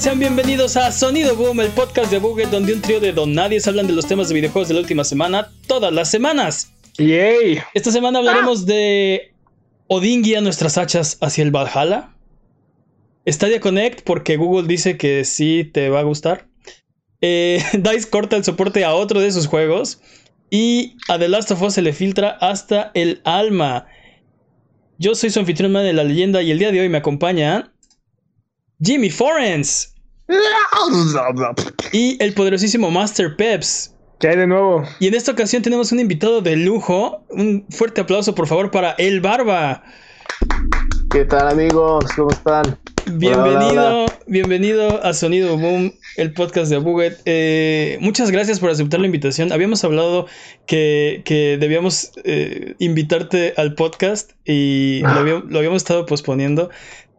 Sean bienvenidos a Sonido Boom, el podcast de Buget donde un trío de donadies hablan de los temas de videojuegos de la última semana todas las semanas. Yay. Esta semana hablaremos de Odin guía nuestras hachas hacia el Valhalla. Stadia Connect porque Google dice que sí te va a gustar. Eh, Dice corta el soporte a otro de sus juegos. Y a The Last of Us se le filtra hasta el alma. Yo soy su anfitrión man de la leyenda y el día de hoy me acompaña Jimmy Forens y el poderosísimo Master Peps. ¿Qué hay de nuevo? Y en esta ocasión tenemos un invitado de lujo. Un fuerte aplauso, por favor, para El Barba. ¿Qué tal, amigos? ¿Cómo están? Bienvenido, Hola, hola, hola. bienvenido a Sonido Boom, el podcast de Buget. Eh, muchas gracias por aceptar la invitación. Habíamos hablado que, que debíamos eh, invitarte al podcast y lo, había- lo habíamos estado posponiendo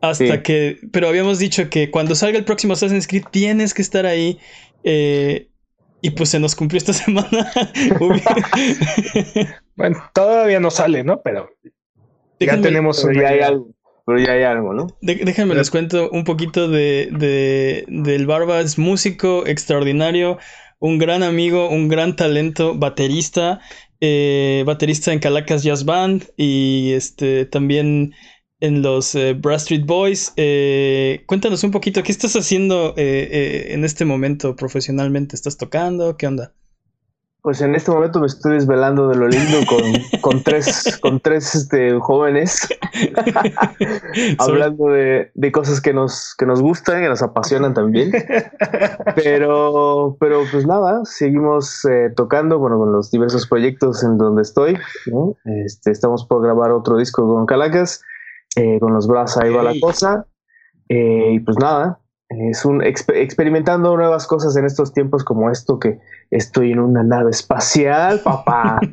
hasta Sí. que, pero habíamos dicho que cuando salga el próximo Assassin's Creed tienes que estar ahí. eh, y pues se nos cumplió esta semana. Bueno, todavía no sale, ¿no? Pero ya tenemos Pero ya hay algo. Pero ya hay algo, ¿no? De- déjenme les cuento un poquito de, de- del Barba. Es músico extraordinario, un gran amigo, un gran talento, baterista, eh, baterista en Calacas Jazz Band y este también en los eh, Brass Street Boys. Eh, cuéntanos un poquito, ¿qué estás haciendo eh, eh, en este momento profesionalmente? ¿Estás tocando? ¿Qué onda? Pues en este momento me estoy desvelando de lo lindo con, con tres, con tres este, jóvenes hablando de, de cosas que nos, que nos gustan, que nos apasionan también. Pero, pero pues nada, seguimos eh, tocando, bueno, con los diversos proyectos en donde estoy. ¿no? Este, estamos por grabar otro disco con Calacas, eh, con los brazos ahí va la cosa. Eh, y pues nada, es un exper- experimentando nuevas cosas en estos tiempos como esto que estoy en una nave espacial, papá.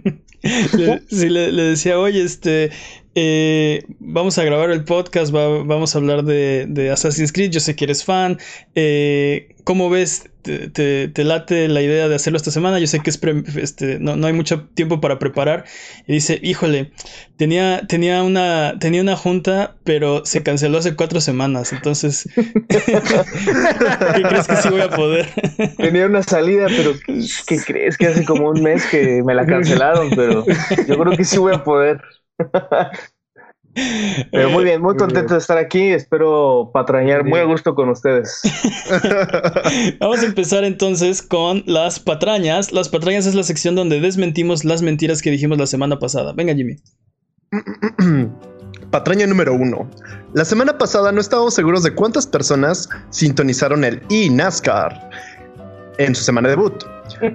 Le, sí, le, le decía, oye, este, eh, vamos a grabar el podcast, va- vamos a hablar de, Assassin's Creed, yo sé que eres fan, eh, ¿cómo ves? Te, te- te late la idea de hacerlo esta semana? Yo sé que es pre- este, no, no hay mucho tiempo para preparar. Y dice, híjole, tenía, tenía, una, tenía una junta, pero se canceló hace cuatro semanas, entonces, ¿qué crees que sí voy a poder? Tenía una salida, pero ¿qué crees? Que hace como un mes que me la cancelaron, pero yo creo que sí voy a poder. Pero muy bien, muy contento de estar aquí. Espero patrañar muy a gusto con ustedes. Vamos a empezar entonces con las patrañas. Las patrañas es la sección donde desmentimos las mentiras que dijimos la semana pasada. Venga, Jimmy. Patraña número uno. La semana pasada no estábamos seguros de cuántas personas sintonizaron el eNASCAR en su semana de debut.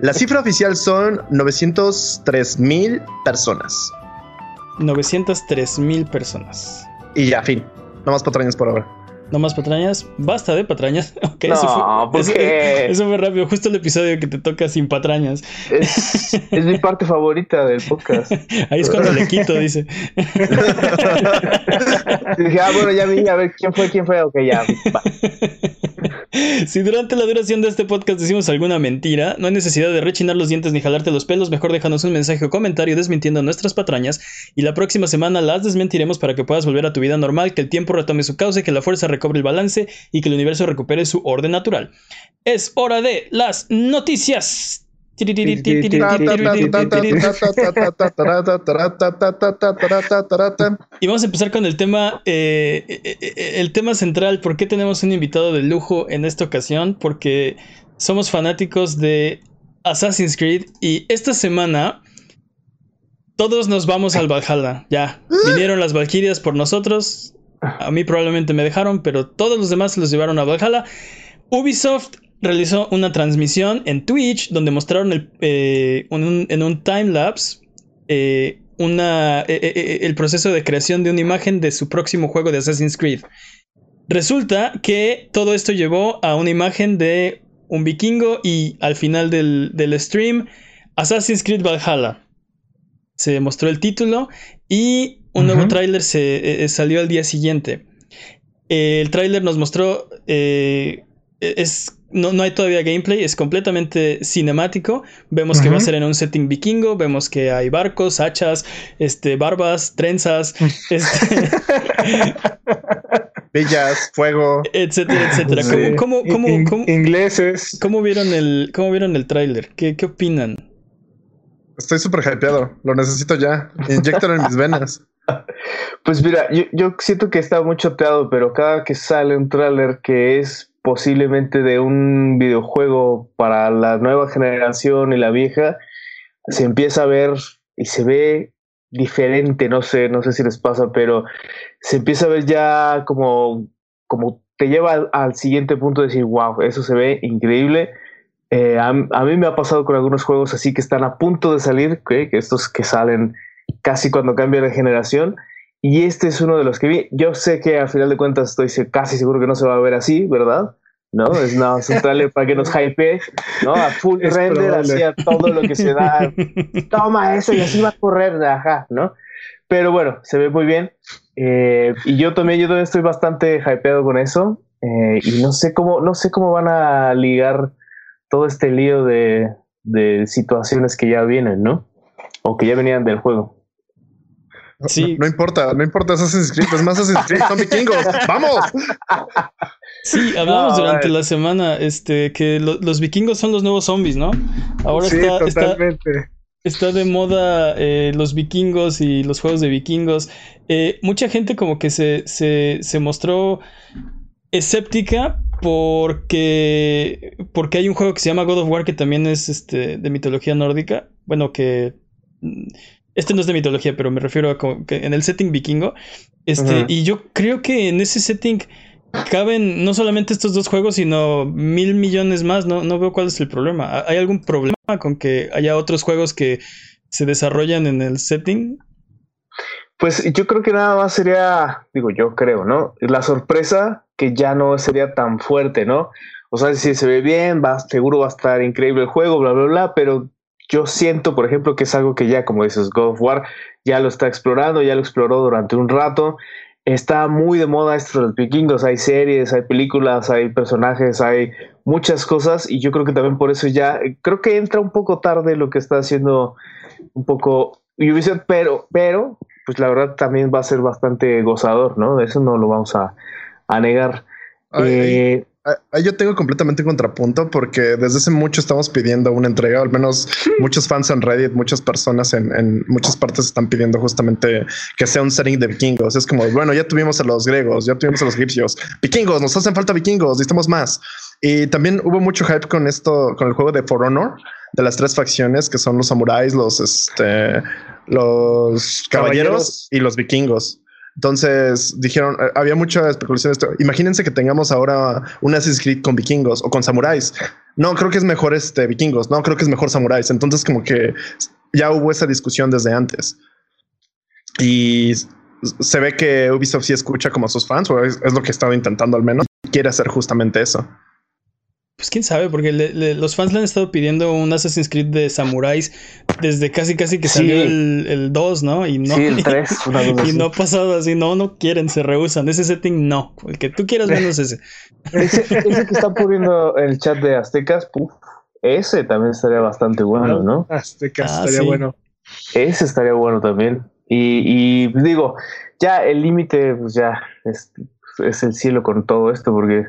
La cifra oficial son 903 mil personas. 903 mil personas. Y ya, fin. No más patrañas por ahora. No más patrañas. Basta de patrañas. No, eso fue, ¿por eso- qué? eso fue rápido. Justo el episodio que te toca sin patrañas. Es, es mi parte favorita del podcast. Ahí es cuando le quito, dice. Dije, ah, bueno, ya vi, a ver quién fue, quién fue. Ok, ya. va. Si durante la duración de este podcast decimos alguna mentira, no hay necesidad de rechinar los dientes ni jalarte los pelos, mejor déjanos un mensaje o comentario desmintiendo nuestras patrañas y la próxima semana las desmentiremos para que puedas volver a tu vida normal, que el tiempo retome su cauce, que la fuerza recobre el balance y que el universo recupere su orden natural. Es hora de las noticias. Y vamos a empezar con el tema, eh, el tema central. ¿Por qué tenemos un invitado de lujo en esta ocasión? Porque somos fanáticos de Assassin's Creed y esta semana todos nos vamos al Valhalla. Ya, vinieron las Valkyrias por nosotros. A mí probablemente me dejaron, pero todos los demás los llevaron a Valhalla. Ubisoft realizó una transmisión en Twitch donde mostraron el, eh, en un timelapse eh, eh, eh, el proceso de creación de una imagen de su próximo juego de Assassin's Creed. Resulta que todo esto llevó a una imagen de un vikingo y al final del stream, Assassin's Creed Valhalla. Se mostró el título y un nuevo tráiler se eh, salió al día siguiente. Eh, el tráiler nos mostró eh, es no, no hay todavía gameplay, es completamente cinemático. Vemos que va a ser en un setting vikingo, vemos que hay barcos, hachas, este, barbas, trenzas. este, villas, fuego, etcétera, etcétera. Sí. ¿Cómo, cómo, In- cómo, Ingleses. cómo vieron el, cómo vieron el tráiler? ¿Qué, ¿Qué opinan? Estoy súper hypeado. Lo necesito ya. Inyectalo en mis venas. Pues mira, yo, siento que está muy choteado, pero cada que sale un tráiler que es posiblemente de un videojuego para la nueva generación y la vieja, se empieza a ver y se ve diferente, no sé, no sé si les pasa, pero se empieza a ver ya como, como te lleva al siguiente punto de decir, wow, eso se ve increíble. Eh, a, a mí me ha pasado con algunos juegos así que están a punto de salir, que estos que salen casi cuando cambia la generación. Y este es uno de los que vi. Yo sé que al final de cuentas estoy casi seguro que no se va a ver así, ¿verdad? ¿No? Es nada, trailer para que nos hype, ¿no? A full Es render, hacia todo lo que se da. Toma eso y así va a correr, ajá, ¿no? Pero bueno, se ve muy bien. Eh, y yo también, yo también estoy bastante hypeado con eso. Eh, y no sé cómo, no sé cómo van a ligar todo este lío de, de situaciones que ya vienen, ¿no? O que ya venían del juego. Sí. No, no importa, no importa Assassin's Creed. Es más Assassin's Creed, son vikingos. ¡Vamos! Sí, hablamos No, durante la semana este, que lo- los vikingos son los nuevos zombies, ¿no? Ahora sí, está, está, totalmente. está de moda eh, los vikingos y los juegos de vikingos. Eh, mucha gente como que se, se, se mostró escéptica porque, porque hay un juego que se llama God of War que también es este, de mitología nórdica. Bueno, que... mm, Este no es de mitología, pero me refiero a que en el setting vikingo. Este. Y yo creo que en ese setting caben no solamente estos dos juegos, sino mil millones más. No, no veo cuál es el problema. ¿Hay algún problema con que haya otros juegos que se desarrollan en el setting? Pues yo creo que nada más sería, digo, yo creo, ¿no? La sorpresa que ya no sería tan fuerte, ¿no? O sea, si se ve bien, seguro va a estar increíble el juego, bla, bla, bla, pero yo siento, por ejemplo, que es algo que ya, como dices, God of War ya lo está explorando, ya lo exploró durante un rato. Está muy de moda esto de los vikingos, hay series, hay películas, hay personajes, hay muchas cosas y yo creo que también por eso ya, creo que entra un poco tarde lo que está haciendo un poco Ubisoft, pero, pero, pues la verdad también va a ser bastante gozador, ¿no? Eso no lo vamos a, a negar. Ay, Eh, ay, ay, yo tengo completamente contrapunto porque desde hace mucho estamos pidiendo una entrega, al menos muchos fans en Reddit, muchas personas en, en muchas partes están pidiendo justamente que sea un setting de vikingos. Es como, bueno, ya tuvimos a los griegos, ya tuvimos a los egipcios. Vikingos, nos hacen falta vikingos, necesitamos más. Y también hubo mucho hype con esto, con el juego de For Honor, de las tres facciones que son los samuráis, los, este, los caballeros, Caballeros. y los vikingos. Entonces dijeron, eh, había mucha especulación de esto. Imagínense que tengamos ahora un Assassin's Creed con vikingos o con samuráis. No, creo que es mejor este vikingos. No, creo que es mejor samuráis. Entonces como que ya hubo esa discusión desde antes. Y se ve que Ubisoft sí escucha como a sus fans, o es, es lo que estaba intentando al menos. Quiere hacer justamente eso. Pues quién sabe, porque le- le- los fans le han estado pidiendo un Assassin's Creed de samuráis desde casi casi que Sí. salió el, el 2, ¿no? Y no, sí, el 3, una y así. no ha pasado así, no, no quieren, se rehusan. Ese setting no, el que tú quieras menos ese. Ese, ese que está poniendo en el chat de Aztecas, puf, ese también estaría bastante bueno, ¿no? Aztecas Ah, estaría sí. bueno. Ese estaría bueno también. Y, y, pues, digo, ya el límite, pues ya es, es el cielo con todo esto, porque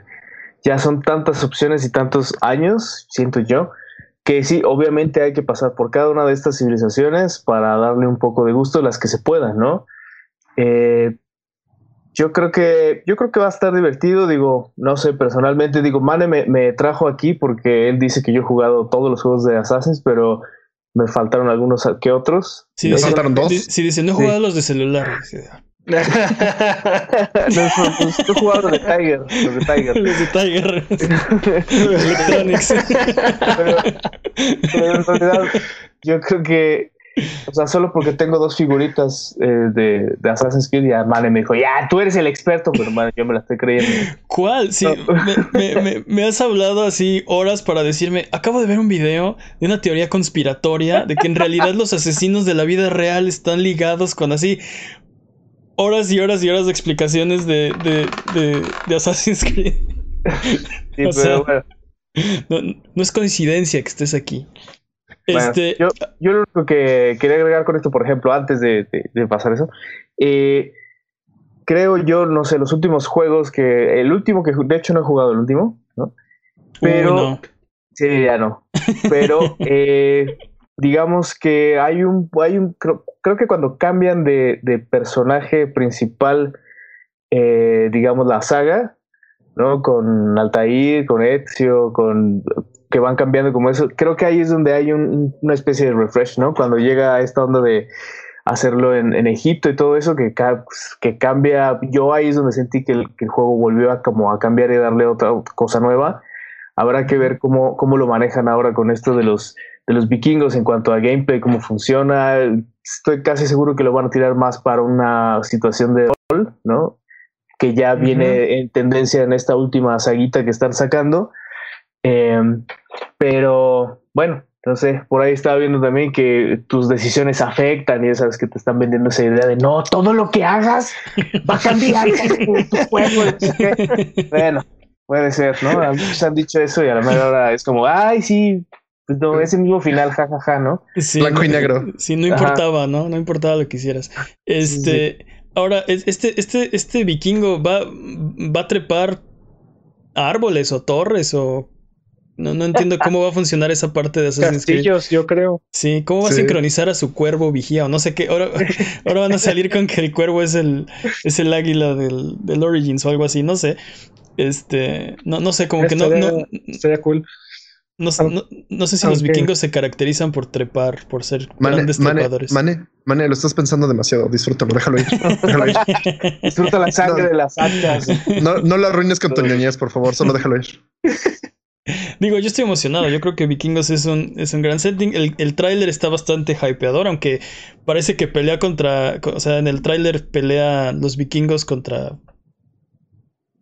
ya son tantas opciones y tantos años, siento yo, que sí, obviamente hay que pasar por cada una de estas civilizaciones para darle un poco de gusto las que se puedan, ¿no? Eh, yo creo que yo creo que va a estar divertido, digo, no sé, personalmente, digo, Mane me, me trajo aquí porque él dice que yo he jugado todos los juegos de Assassin's, pero me faltaron algunos que otros. Sí, ¿Le dice, faltaron dos? sí, dice, no he Sí. jugado los de celular. He jugado los de Tiger, los de Tiger. los de Tiger. Electronics. pero, pero en realidad yo creo que, o sea, solo porque tengo dos figuritas eh, de, de Assassin's Creed, ya Mane me dijo, ya, tú eres el experto, pero Mane, yo me la estoy creyendo. ¿Cuál? Sí, me, me- me- me has hablado así horas para decirme, acabo de ver un video de una teoría conspiratoria de que en realidad los asesinos de la vida real están ligados con así horas y horas y horas de explicaciones de, de, de, de Assassin's Creed. Sí, pero sea, bueno, No, no es coincidencia que estés aquí. bueno, Este, yo, yo lo único que quería agregar con esto, por ejemplo, antes de, pasar eso, eh, creo yo, no sé, los últimos juegos que. El último que. De hecho, no he jugado el último, ¿no? Pero. no. Sí, ya no. Pero. eh, digamos que hay un. Hay un creo, creo que cuando cambian de, de personaje principal, eh, digamos, la saga, ¿no? Con Altair, con Ezio, con que van cambiando como eso. Creo que ahí es donde hay un- una especie de refresh, ¿no? Cuando llega esta onda de hacerlo en, en Egipto y todo eso, que, que cambia. Yo ahí es donde sentí que el, que el juego volvió a, como a cambiar y darle otra cosa nueva. Habrá que ver cómo, cómo lo manejan ahora con esto de los, de los vikingos en cuanto a gameplay, cómo funciona. Estoy casi seguro que lo van a tirar más para una situación de rol, ¿no? Que ya viene en tendencia en esta última saguita que están sacando. Eh, pero bueno, no sé, por ahí estaba viendo también que tus decisiones afectan y sabes que te están vendiendo esa idea de no, todo lo que hagas va a cambiar tu, tu juego. Bueno, puede ser, ¿no? Muchos han dicho eso y a la mera hora es como, ay, sí, pues no, ese mismo final, jajaja, ¿no? Sí, Blanco y negro. Sí, no Ajá. importaba, ¿no? No importaba lo que hicieras. Este, ahora, es- este, este, este vikingo va, va a trepar a árboles o torres o. No, no entiendo cómo va a funcionar esa parte de Assassin's Creed. Castillos, yo creo. Sí, ¿cómo va a sincronizar a su cuervo vigía o no sé qué? Ahora, ahora van a salir con que el cuervo es el, es el águila del, del Origins o algo así, no sé. Este, no, no sé, como que no, no, Estaría cool. No, sé- no- no sé si los vikingos se caracterizan por trepar, por ser Mane, grandes Mane, trepadores. Mane, Mane, lo estás pensando demasiado. Disfrútalo, déjalo ir. Déjalo ir. Disfruta la sangre No. de las hachas. No, no lo arruines con tu ñoñez, por favor. Solo déjalo ir. Digo, yo estoy emocionado. Yo creo que Vikingos es un, es un gran setting. El, el tráiler está bastante hypeador, aunque parece que pelea contra. O sea, en el tráiler pelea los vikingos contra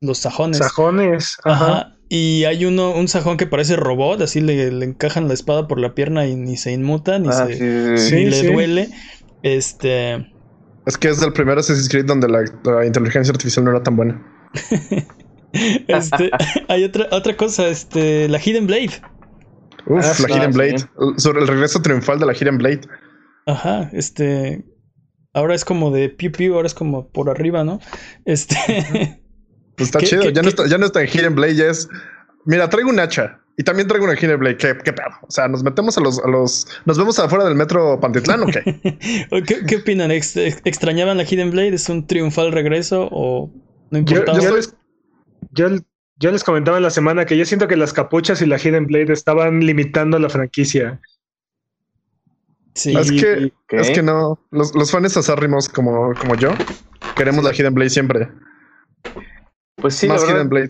los sajones. Sajones. Ajá. Ajá. Y hay uno, un sajón que parece robot, así le, le encajan la espada por la pierna y ni se inmuta, ni, Ah, se, sí, sí, sí. Sí, ni le sí. duele. Este. Es que es el primer Assassin's Creed donde la, la inteligencia artificial no era tan buena. Este. hay otra, otra cosa, este. La Hidden Blade. Uf, Ah, la Hidden sí. Blade. Sobre el regreso triunfal de la Hidden Blade. Ajá, este. Ahora es como de piu piu, ahora es como por arriba, ¿no? Este. Pues está ¿Qué- chido. qué- ya, no está, ya no está en Hidden Blade, ya es. Mira, traigo un hacha. Y también traigo una Hidden Blade. ¿Qué, qué pedo? O sea, nos metemos a los, a los. ¿Nos vemos afuera del metro Pantitlán o qué? ¿Qué, qué opinan? ¿Ex- ex- ¿Extrañaban la Hidden Blade? ¿Es un triunfal regreso o no Yo, importaba? yo les, yo, yo les comentaba en la semana que yo siento que las capuchas y la Hidden Blade estaban limitando la franquicia. Sí. es que, es que no. Los, los fans acérrimos como, como yo queremos la Hidden Blade siempre. Pues sí, la verdad,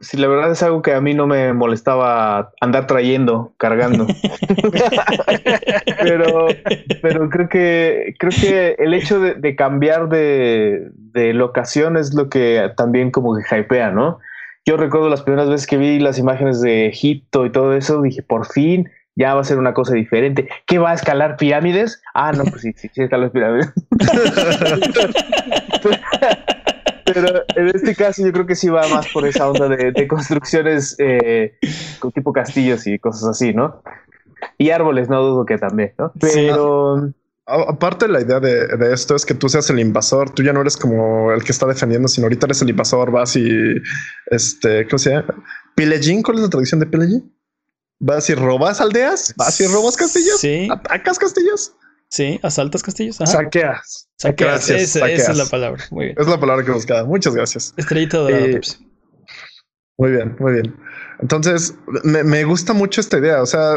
sí, la verdad es algo que a mí no me molestaba andar trayendo, cargando. pero, pero creo que creo que el hecho de, de cambiar de, de locación es lo que también como que hypea, ¿no? Yo recuerdo las primeras veces que vi las imágenes de Egipto y todo eso, dije, por fin ya va a ser una cosa diferente. ¿Qué va a escalar pirámides? Ah, no, pues sí, sí, sí escalar pirámides. Pero en este caso yo creo que sí va más por esa onda de, de construcciones eh, con tipo castillos y cosas así, ¿no? Y árboles, no dudo que también, ¿no? Sí. Pero Aparte, la idea de, de esto es que tú seas el invasor. Tú ya no eres como el que está defendiendo, sino ahorita eres el invasor. Vas y este, ¿cómo se llama? Pillaging. ¿Cuál es la traducción de pillaging? Vas y robas aldeas. Vas y robas castillos. Sí. Atacas castillos. Sí, asaltas castillos. Ajá. Saqueas. Saqueas, Gracias, esa, esa es la palabra. Muy bien. Es la palabra que buscaba. Muchas gracias. Estrellita dorada, Eh, Pepsi. Muy bien, muy bien. Entonces, me, me gusta mucho esta idea. O sea,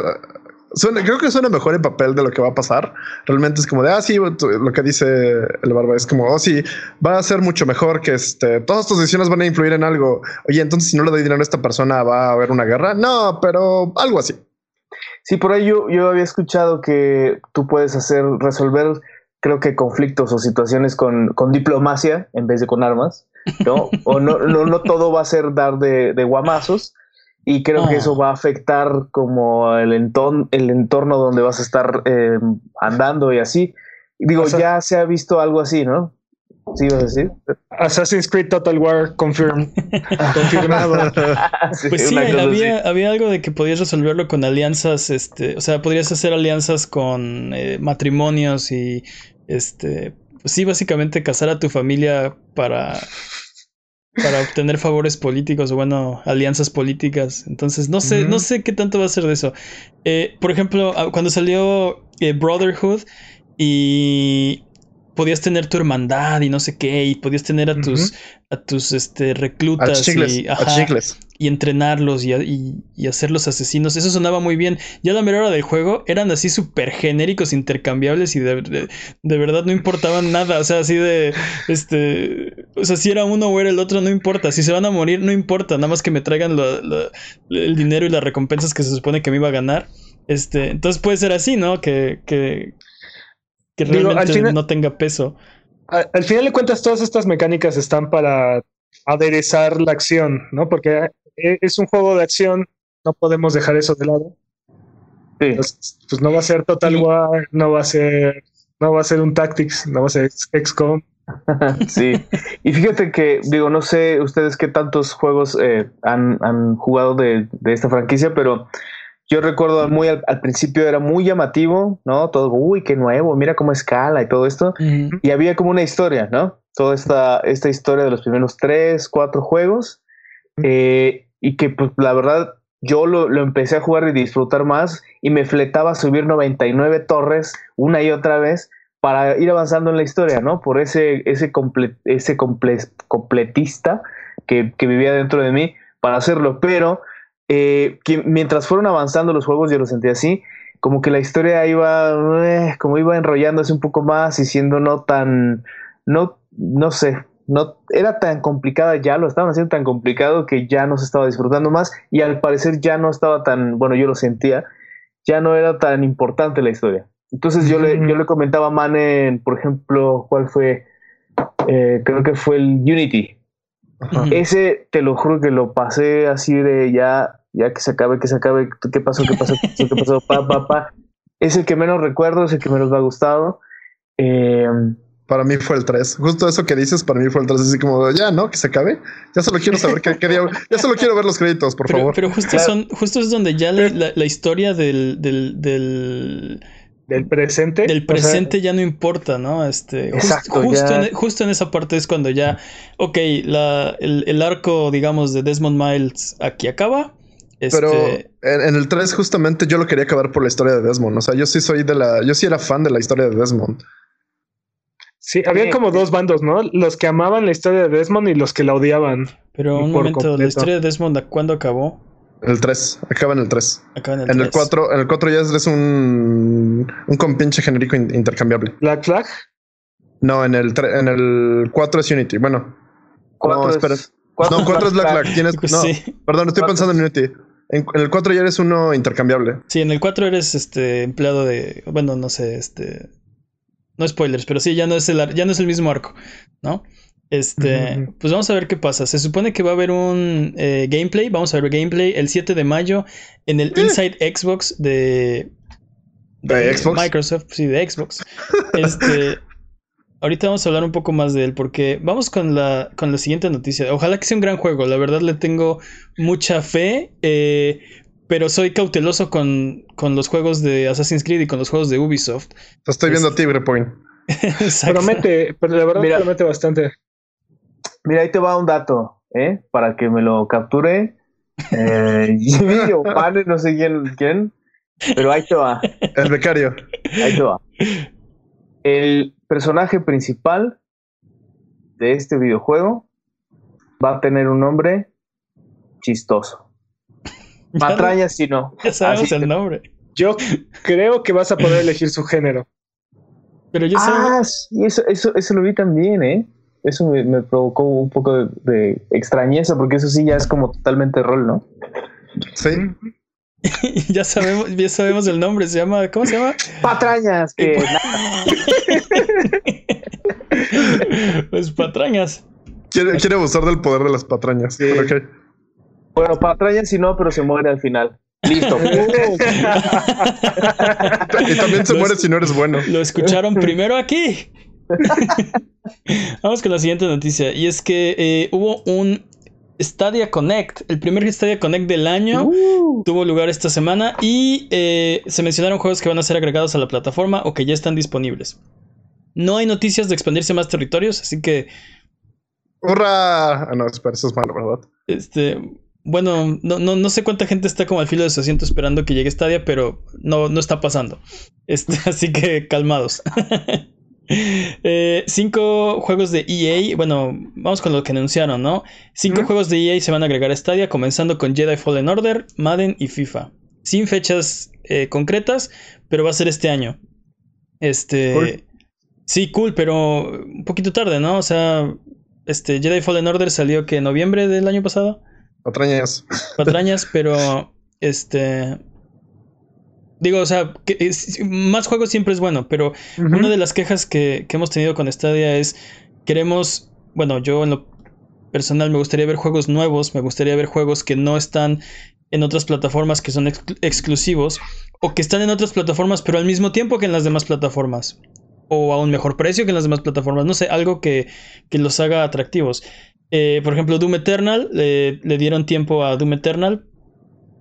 suena- creo que suena mejor en papel de lo que va a pasar. Realmente es como de, ah, sí, lo que dice el barba es como, oh, sí, va a ser mucho mejor que este, todas tus decisiones van a influir en algo. Oye, entonces si no le doy dinero a esta persona, va a haber una guerra. No, pero algo así. Sí, por ahí yo, yo había escuchado que tú puedes hacer, resolver, creo que conflictos o situaciones con, con diplomacia en vez de con armas, ¿no? o no, no, no todo va a ser dar de, de guamazos. Y creo que eso va a afectar como el entorno, el entorno donde vas a estar eh, andando y así. Digo, O sea- ya se ha visto algo así, ¿no? ¿Sí ibas a decir? Assassin's Creed Total War confirm, confirmado. Sí, Pues sí, había, así. había algo de que podías resolverlo con alianzas, este, o sea, podrías hacer alianzas con eh, matrimonios y este pues sí, básicamente casar a tu familia para, para obtener favores políticos o bueno, alianzas políticas. Entonces, no sé, no sé qué tanto va a ser de eso. Eh, por ejemplo, ah, cuando salió eh, Brotherhood y podías tener tu hermandad y no sé qué, y podías tener a tus, a tus este, reclutas y, y, entrenarlos y, y, hacerlos asesinos. Eso sonaba muy bien. Ya la mera hora del juego eran así súper genéricos, intercambiables y de, verdad no importaban nada. O sea, así de, este, o sea, si era uno o era el otro, no importa. Si se van a morir, no importa. Nada más que me traigan el dinero y las recompensas que se supone que me iba a ganar. Este, entonces puede ser así, ¿no? Que, que, que realmente no tenga peso. Al, final de cuentas, todas estas mecánicas están para aderezar la acción, ¿no? Porque e, es un juego de acción, no podemos dejar eso de lado. Sí. pues no va a ser Total War, no va a ser, no va a ser un Tactics, no va a ser XCOM. sí, y fíjate que, digo, no sé ustedes qué tantos juegos eh, han, han, jugado de, de, esta franquicia, pero yo recuerdo muy al, principio era muy llamativo, ¿no? Todo, uy, qué nuevo, mira cómo escala y todo esto. Y había como una historia, ¿no? Toda esta, esta historia de los primeros tres, cuatro juegos. Eh, y que, pues, la verdad, yo lo, lo, empecé a jugar y disfrutar más y me fletaba a subir 99 torres una y otra vez para ir avanzando en la historia, ¿no? Por ese, ese, ese completista que, que vivía dentro de mí para hacerlo. Pero eh, que mientras fueron avanzando los juegos, yo lo sentí así, como que la historia iba, eh, como iba enrollándose un poco más y siendo no tan, no, no sé, no era tan complicada ya, lo estaban haciendo tan complicado que ya no se estaba disfrutando más y al parecer ya no estaba tan, bueno, yo lo sentía, ya no era tan importante la historia. Entonces yo, le, yo le comentaba a Manen, por ejemplo, ¿cuál fue? Eh, creo que fue el Unity. Ese, te lo juro que lo pasé así de ya ya que se acabe, que se acabe, qué pasó, qué pasó, qué pasó, qué pasó, pa, pa, pa. Es el que menos recuerdo, es el que menos me ha gustado. Eh, para mí fue el 3. Justo eso que dices, para mí fue el 3. Así como, ya, ¿no? Que se acabe. Ya solo quiero saber qué, qué Ya solo quiero ver los créditos, por favor. Pero justo, son, justo es donde ya la, la, historia del, del, del del presente. Del presente ya no importa, ¿no? Este, Exacto, justo, en, justo, en, esa parte es cuando ya, ok, la, el, el, arco, digamos, de Desmond Miles aquí acaba. Pero este, en, el 3 justamente yo lo quería acabar por la historia de Desmond. O sea, yo sí soy de la... Yo sí era fan de la historia de Desmond. Sí, había como dos bandos, ¿no? Los que amaban la historia de Desmond y los que la odiaban. Pero un momento, ¿la historia de Desmond cuándo acabó? El 3, acaba en el 3. Acaba en el en El 4, en el 4 ya es un, un compinche genérico intercambiable. ¿Black Flag? No, en el, en el 4 es Unity. Bueno. no, espera. no, 4 es Black Flag. Tienes, no, perdón, estoy pensando en Unity. En, el 4 ya eres uno intercambiable. Sí, en el 4 eres este empleado de. Bueno, no sé, este. No spoilers, pero sí, ya no es el, ya no es el mismo arco, ¿no? Este, pues vamos a ver qué pasa. Se supone que va a haber un eh, gameplay. Vamos a ver gameplay el 7 de mayo en el eh. Inside Xbox de, de, Xbox? Microsoft, sí, de Xbox. Este, Ahorita vamos a hablar un poco más de él porque vamos con la, con la siguiente noticia. Ojalá que sea un gran juego, la verdad le tengo mucha fe, eh, pero soy cauteloso con, con, los juegos de Assassin's Creed y con los juegos de Ubisoft. Te estoy viendo a ti, Brepoint. promete, pero la verdad promete bastante. Mira, ahí te va un dato, ¿eh? Para que me lo capture. Eh, o Pane, no sé quién, quién, pero ahí te va. El becario. Ahí te va. El personaje principal de este videojuego va a tener un nombre chistoso. Patrañas si no. Ya sabemos el nombre. Yo creo que vas a poder elegir su género. Pero yo ah, eso, eso, eso lo vi también, ¿eh? Eso me, provocó un poco de, extrañeza, porque eso sí ya es como totalmente rol, ¿no? Sí. ya sabemos, ya sabemos el nombre, se llama, ¿cómo se llama? Patrañas, que pues patrañas. Quiere, quiere abusar del poder de las patrañas. Bueno, patrañas si no, pero se muere al final. Listo. y también se muere si no eres bueno. Lo escucharon primero aquí. Vamos con la siguiente noticia. Y es que eh, hubo un Stadia Connect, el primer Stadia Connect del año, uh. tuvo lugar esta semana y eh, se mencionaron juegos que van a ser agregados a la plataforma o que ya están disponibles. No hay noticias de expandirse más territorios, así que. ¡Hurra! Ah, no, espera, eso es malo, ¿verdad? Este. Bueno, no, no, no sé cuánta gente está como al filo de su asiento esperando que llegue Stadia, pero no, no está pasando. Este, así que calmados. Eh, cinco juegos de EA. Bueno, vamos con lo que anunciaron, ¿no? Cinco juegos de EA se van a agregar a Stadia, comenzando con Jedi Fallen Order, Madden y FIFA. Sin fechas eh, concretas, pero va a ser este año. Este. Sí, cool, pero un poquito tarde, ¿no? O sea, este Jedi Fallen Order salió que en noviembre del año pasado. Patrañas. Patrañas, pero este Digo, o sea, que más juegos siempre es bueno, pero una de las quejas que, hemos tenido con Stadia es, queremos, bueno, yo en lo personal me gustaría ver juegos nuevos, me gustaría ver juegos que no están en otras plataformas que son exclusivos, o que están en otras plataformas pero al mismo tiempo que en las demás plataformas, o a un mejor precio que en las demás plataformas, no sé, algo que, los haga atractivos. Eh, por ejemplo, Doom Eternal, le dieron tiempo a Doom Eternal,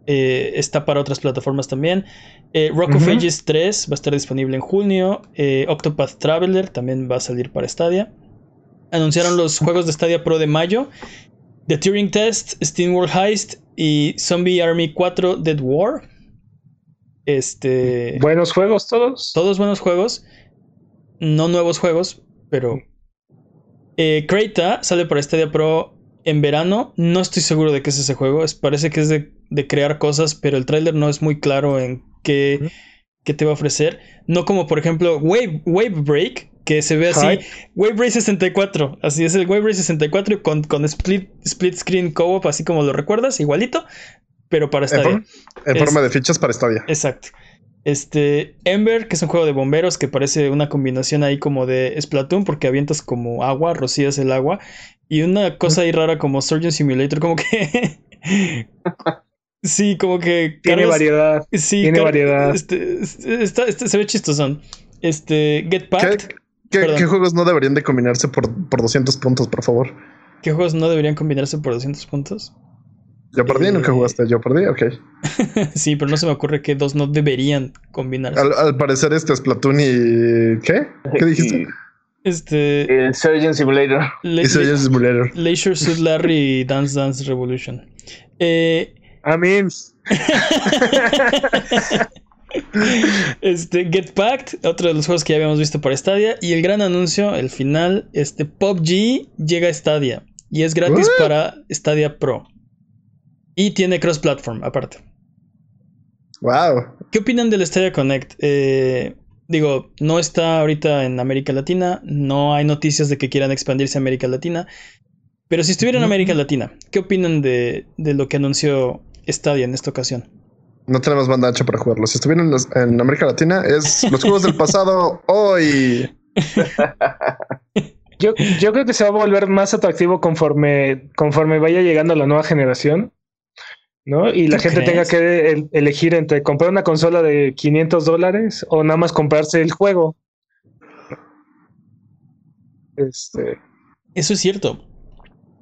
eh, está para otras plataformas también. Eh, Rock of Ages 3 va a estar disponible en junio. Eh, Octopath Traveler también va a salir para Stadia. Anunciaron los juegos de Stadia Pro de mayo. The Turing Test, Steam World Heist y Zombie Army 4 Dead War. Este. Buenos juegos todos. Todos buenos juegos. No nuevos juegos, pero. Eh, sale para Stadia Pro en verano. No estoy seguro de qué es ese juego. parece que es de, crear cosas, pero el tráiler no es muy claro en qué, te va a ofrecer. No como por ejemplo Wave, Wave Break, que se ve así. Wave Break 64. Así es el Wave Break 64 con, con split, split screen co-op, así como lo recuerdas, igualito. Pero para Stadia. En, forma de fichas para Stadia. Exacto. Este, Ember, que es un juego de bomberos que parece una combinación ahí como de Splatoon, porque avientas como agua, rocías el agua. Y una cosa ahí rara como Surgeon Simulator, como que. sí, como que. Tiene variedad. Sí, tiene variedad. Este, se ve chistosón. Este, Get Packed. ¿Qué, juegos no deberían de combinarse por, por 200 puntos, por favor? ¿Qué juegos no deberían combinarse por 200 puntos? Yo perdí, nunca eh, jugaste. Yo perdí, ok. sí, pero no se me ocurre que dos no deberían combinarse. Al, parecer, este es Platoon y. ¿Qué? ¿Qué dijiste? Este. El Surgeon Simulator. Surgeon Simulator. Leisure Suit Larry y Dance Dance Revolution. Eh. Mean. este, Get Packed, otro de los juegos que ya habíamos visto para Stadia. Y el gran anuncio, el final, este PUBG llega a Stadia. Y es gratis para Stadia Pro. Y tiene cross-platform, aparte. Wow. ¿Qué opinan del Stadia Connect? Eh, digo, no está ahorita en América Latina, no hay noticias de que quieran expandirse a América Latina. Pero si estuviera en América Latina, ¿qué opinan de, lo que anunció Stadia en esta ocasión? No tenemos banda ancha para jugarlo. Si estuvieran en, América Latina, es los juegos del pasado hoy. Yo, yo, creo que se va a volver más atractivo conforme, conforme vaya llegando la nueva generación. ¿no? Y la gente tenga que elegir entre comprar una consola de 500 dólares o nada más comprarse el juego. Este. Eso es cierto.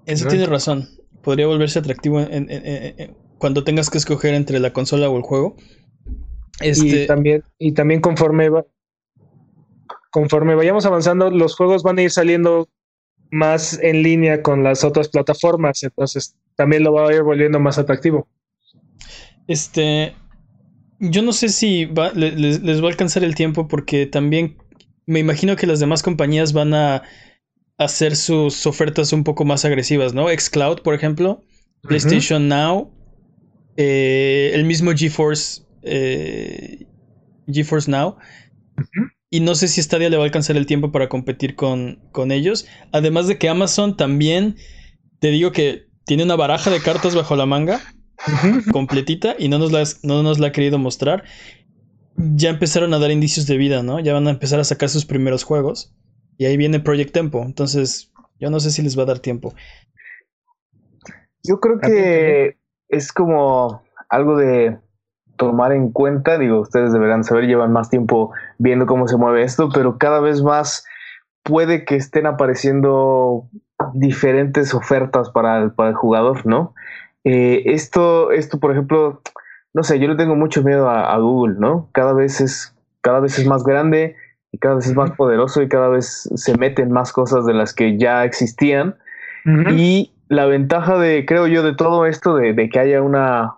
Eso tiene razón. Podría volverse atractivo cuando tengas que escoger entre la consola o el juego. Y este también, y también conforme conforme vayamos avanzando, los juegos van a ir saliendo más en línea con las otras plataformas. Entonces también lo va a ir volviendo más atractivo. Este, yo no sé si les, va a alcanzar el tiempo porque también me imagino que las demás compañías van a hacer sus ofertas un poco más agresivas, ¿no? Xcloud, por ejemplo, PlayStation Now, eh, el mismo GeForce, eh, GeForce Now. Y no sé si Stadia le va a alcanzar el tiempo para competir con, con ellos. Además de que Amazon también, te digo que tiene una baraja de cartas bajo la manga, completita, y no nos, la, no nos la ha querido mostrar. Ya empezaron a dar indicios de vida, ¿no? Ya van a empezar a sacar sus primeros juegos. Y ahí viene Project Tempo. Entonces, yo no sé si les va a dar tiempo. Yo creo que es como algo de tomar en cuenta. Digo, ustedes deberán saber, llevan más tiempo viendo cómo se mueve esto, pero cada vez más puede que estén apareciendo diferentes ofertas para el, para el jugador, ¿no? Eh, esto, esto, por ejemplo, no sé, yo le tengo mucho miedo a, Google, ¿no? Cada vez es, cada vez es más grande, y cada vez es más poderoso y cada vez se meten más cosas de las que ya existían. Y la ventaja de, creo yo, de todo esto, de, de, que haya una,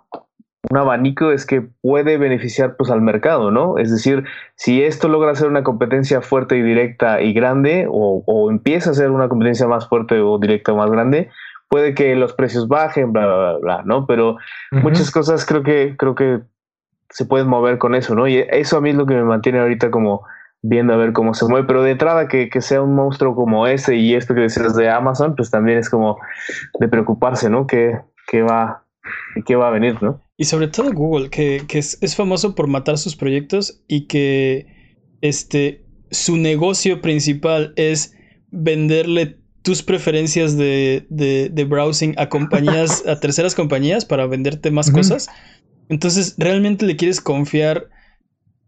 un abanico, es que puede beneficiar pues al mercado, ¿no? Es decir, si esto logra ser una competencia fuerte y directa y grande, o, o empieza a ser una competencia más fuerte o directa o más grande, puede que los precios bajen, bla, bla, bla, bla ¿no? Pero muchas cosas creo que, creo que se pueden mover con eso, ¿no? Y eso a mí es lo que me mantiene ahorita como viendo a ver cómo se mueve, pero de entrada que, que sea un monstruo como ese y esto que decías de Amazon, pues también es como de preocuparse, ¿no? ¿Qué, qué va, qué va a venir, ¿no? Y sobre todo Google, que, que es, es, famoso por matar sus proyectos y que este, su negocio principal es venderle tus preferencias de, de, de browsing a compañías, a terceras compañías para venderte más cosas. Entonces, ¿realmente le quieres confiar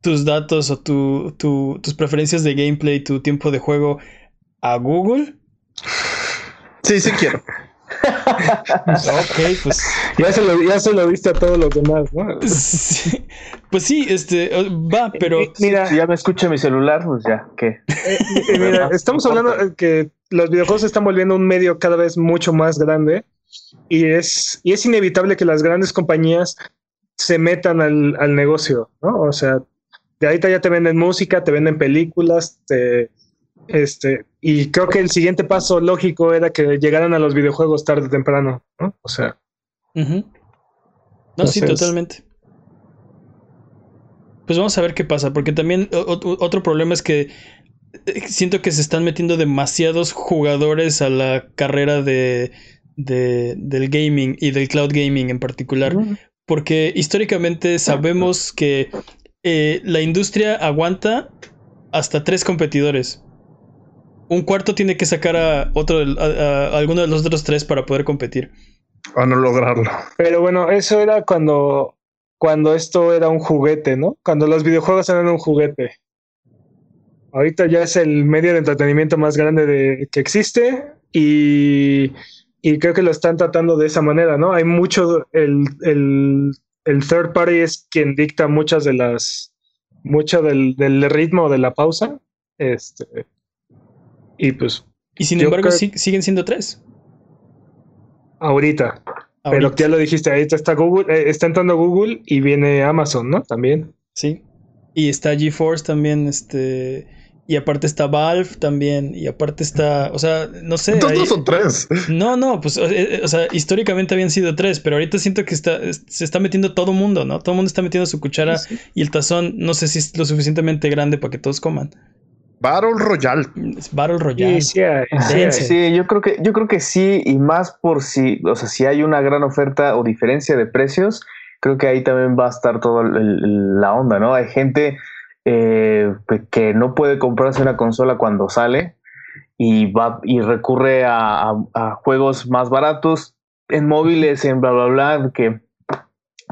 tus datos o tu, tu, tus preferencias de gameplay, tu tiempo de juego a Google? Sí, sí quiero. ok, pues. Ya se, lo, ya se lo diste a todos los demás, ¿no? Sí, pues sí, este, va, pero. Mira, si ya me escucha mi celular, pues ya, ¿qué? Eh, mira, estamos hablando de que los videojuegos se están volviendo un medio cada vez mucho más grande y es, y es inevitable que las grandes compañías se metan al, al negocio, ¿no? O sea, de ahorita ya te venden música, te venden películas, te, este, y creo que el siguiente paso lógico era que llegaran a los videojuegos tarde o temprano, ¿no? O sea. Uh -huh. No, Entonces, sí, totalmente. Pues vamos a ver qué pasa, porque también otro problema es que siento que se están metiendo demasiados jugadores a la carrera de, de del gaming y del cloud gaming en particular, uh -huh. porque históricamente sabemos que eh, la industria aguanta hasta tres competidores. Un cuarto tiene que sacar a otro, a, a, a alguno de los otros tres para poder competir. A no lograrlo. Pero bueno, eso era cuando, cuando esto era un juguete, ¿no? Cuando los videojuegos eran un juguete. Ahorita ya es el medio de entretenimiento más grande de, que existe y, y creo que lo están tratando de esa manera, ¿no? Hay mucho, el, el, el third party es quien dicta muchas de las, mucho del, del ritmo de la pausa. Este, y pues. Y sin embargo, creo... siguen siendo tres. Ahorita. Ahorita. Pero ya lo dijiste, ahorita está Google, eh, está entrando Google y viene Amazon, ¿no? También. Sí. Y está GeForce también, este. Y aparte está Valve también. Y aparte está. O sea, no sé. Entonces no son tres. No, no, pues. O sea, históricamente habían sido tres. Pero ahorita siento que está, se está metiendo todo mundo, ¿no? Todo el mundo está metiendo su cuchara. Sí, sí. Y el tazón, no sé si es lo suficientemente grande para que todos coman. Battle Royale. Battle Royale. Sí, sí, sí, sí, yo creo que yo creo que sí y más por si, o sea, si hay una gran oferta o diferencia de precios, creo que ahí también va a estar toda la onda, ¿no? Hay gente eh, que no puede comprarse una consola cuando sale y va y recurre a, a, a juegos más baratos en móviles, en bla bla bla, que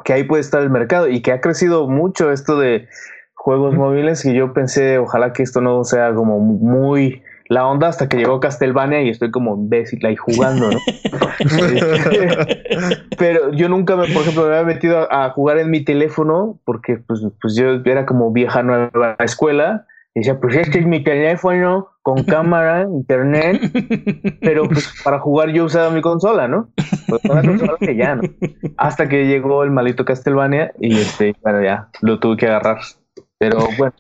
que ahí puede estar el mercado y que ha crecido mucho esto de juegos móviles y yo pensé, ojalá que esto no sea como muy la onda hasta que llegó Castlevania y estoy como imbécil ahí jugando, ¿no? Pero yo nunca, me, por ejemplo, me había metido a, a, jugar en mi teléfono porque pues, pues yo era como vieja nueva escuela y decía, pues este es mi teléfono con cámara, internet, pero pues para jugar yo usaba mi consola, ¿no? Pues consola que ya, ¿no? Hasta que llegó el malito Castlevania y este, bueno, ya lo tuve que agarrar. Pero bueno,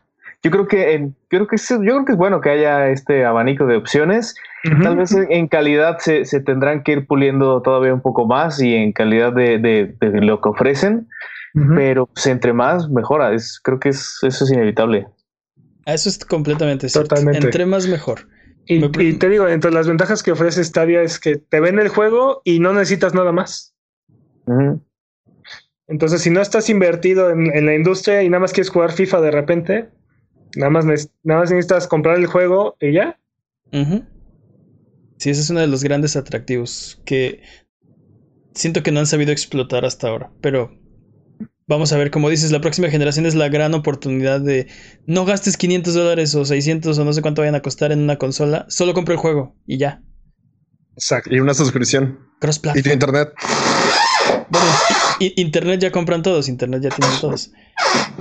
yo creo que en, creo que es, yo creo que es bueno que haya este abanico de opciones. Uh -huh. Tal vez en, en calidad se, se, tendrán que ir puliendo todavía un poco más y en calidad de, de, de lo que ofrecen. Uh -huh. Pero pues, entre más mejora. Es, creo que es, eso es inevitable. Eso es completamente cierto. Totalmente. Entre más mejor. Y, Me... y, te digo, entre las ventajas que ofrece Stadia es que te ven el juego y no necesitas nada más. Uh -huh. Entonces, si no estás invertido en, en, la industria y nada más quieres jugar FIFA de repente, nada más, nada más necesitas comprar el juego y ya. Uh -huh. Sí, ese es uno de los grandes atractivos que siento que no han sabido explotar hasta ahora. Pero vamos a ver, como dices, la próxima generación es la gran oportunidad de no gastes 500 dólares o 600 o no sé cuánto vayan a costar en una consola, solo compra el juego y ya. Exacto. Y una suscripción. Cross Y tu internet. Bueno, internet ya compran todos, internet ya tienen todos.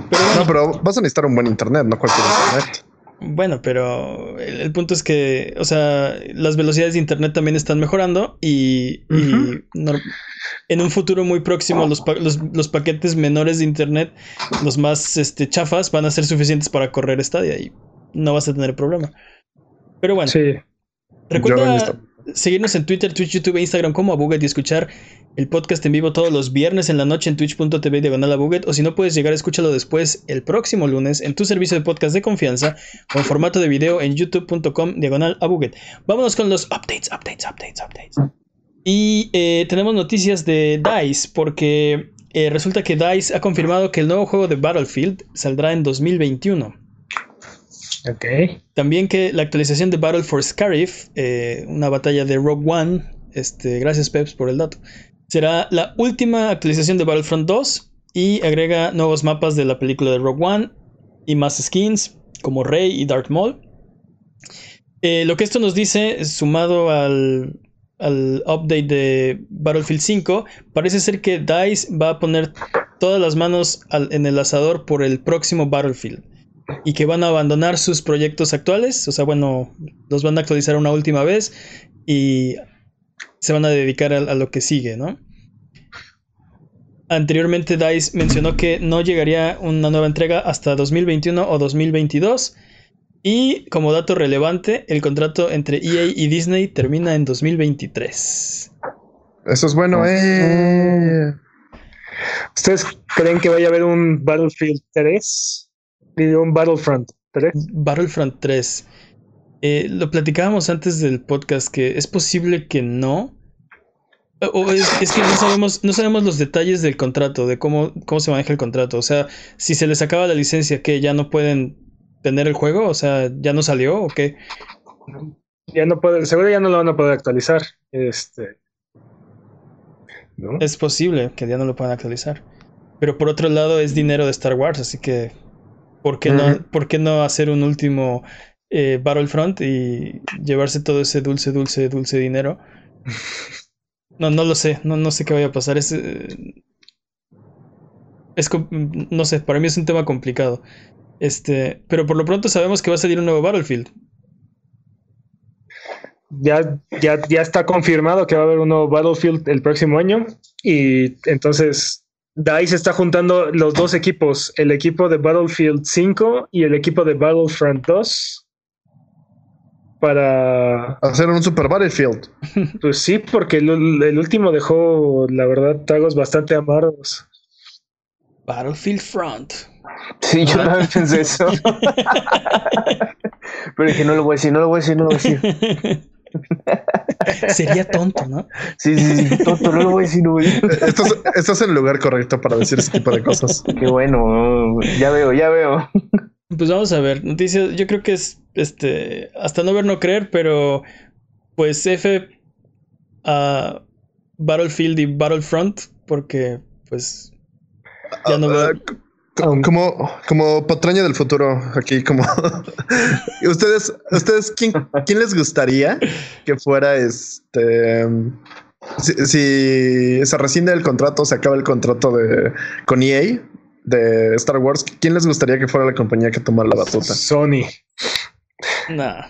Pero bueno, no, pero vas a necesitar un buen internet, no cualquier internet. Bueno, pero el, punto es que, o sea, las velocidades de internet también están mejorando y, en un futuro muy próximo los, los, paquetes menores de internet, los más este, chafas, van a ser suficientes para correr Stadia y no vas a tener problema. Pero bueno. Sí. Recuerda seguirnos en Twitter, Twitch, YouTube e Instagram como Abuget y escuchar el podcast en vivo todos los viernes en la noche en twitch.tv diagonal Abuget o si no puedes llegar, escúchalo después el próximo lunes en tu servicio de podcast de confianza con formato de video en youtube.com diagonal Abuget. Vámonos con los updates, updates, updates, updates. Y eh, tenemos noticias de DICE porque eh, resulta que DICE ha confirmado que el nuevo juego de Battlefield saldrá en 2021. También que la actualización de Battle for Scarif, eh, una batalla de Rogue One, este, gracias Peps por el dato, será la última actualización de Battlefront 2 y agrega nuevos mapas de la película de Rogue One y más skins como Rey y Darth Maul. Eh, lo que esto nos dice, sumado al, al update de Battlefield 5, parece ser que DICE va a poner todas las manos en el asador por el próximo Battlefield y que van a abandonar sus proyectos actuales, o sea, bueno, los van a actualizar una última vez y se van a dedicar a, lo que sigue, ¿no? Anteriormente DICE mencionó que no llegaría una nueva entrega hasta 2021 o 2022. Y como dato relevante, el contrato entre EA y Disney termina en 2023. Eso es bueno, eh. ¿Ustedes creen que vaya a haber un Battlefield 3? Un Battlefront 3. Battlefront 3. Eh, lo platicábamos antes del podcast que es posible que no. O es, que no sabemos, no sabemos los detalles del contrato, de cómo, cómo se maneja el contrato. O sea, si se les acaba la licencia, que ya no pueden tener el juego, o sea, ya no salió o qué. Ya no pueden, seguro ya no lo van a poder actualizar. Este. Es posible que ya no lo puedan actualizar. Pero por otro lado es dinero de Star Wars, así que ¿Por qué, no, ¿por qué no hacer un último eh, Battlefront y llevarse todo ese dulce, dulce, dulce dinero? No, no lo sé, no, no sé qué vaya a pasar. Es, eh, es, no sé, para mí es un tema complicado. Este, pero por lo pronto sabemos que va a salir un nuevo Battlefield. Ya, ya, ya está confirmado que va a haber un nuevo Battlefield el próximo año. Y entonces DICE está juntando los dos equipos, el equipo de Battlefield 5 y el equipo de Battlefront 2 para hacer un Super Battlefield. Pues sí, porque el, último dejó, la verdad, tragos bastante amargos. Battlefield Front. Sí, yo también pensé eso. Pero dije, no lo voy a decir, no lo voy a decir, no lo voy a decir. Sería tonto, ¿no? Sí, sí, sí, tonto, no lo voy a decir, no Estás, estás, en el lugar correcto para decir ese tipo de cosas. Qué bueno, ya veo, ya veo. Pues vamos a ver, noticias, yo creo que es, este, hasta no ver, no creer, pero pues F a Battlefield y Battlefront, porque pues ya no veo. Ah, como, como patraña del futuro, aquí como ustedes, ustedes, ¿quién, ¿quién, les gustaría que fuera este si, se rescinde el contrato, se acaba el contrato de con EA de Star Wars, ¿quién les gustaría que fuera la compañía que tomara la batuta? Sony. Nah.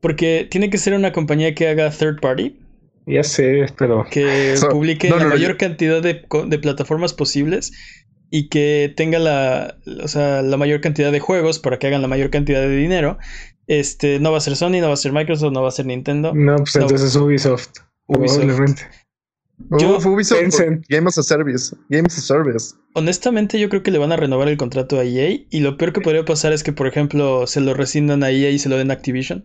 Porque tiene que ser una compañía que haga third party. Ya sé, pero. Que publique la mayor cantidad de, de, plataformas posibles y que tenga la, o sea, la mayor cantidad de juegos para que hagan la mayor cantidad de dinero. Este, no va a ser Sony, no va a ser Microsoft, no va a ser Nintendo. No, pues entonces Ubisoft. Ubisoft. Yo, Ubisoft Game as a Service. Game as a Service. Honestamente, yo creo que le van a renovar el contrato a EA. Y lo peor que podría pasar es que, por ejemplo, se lo rescindan a EA y se lo den a Activision.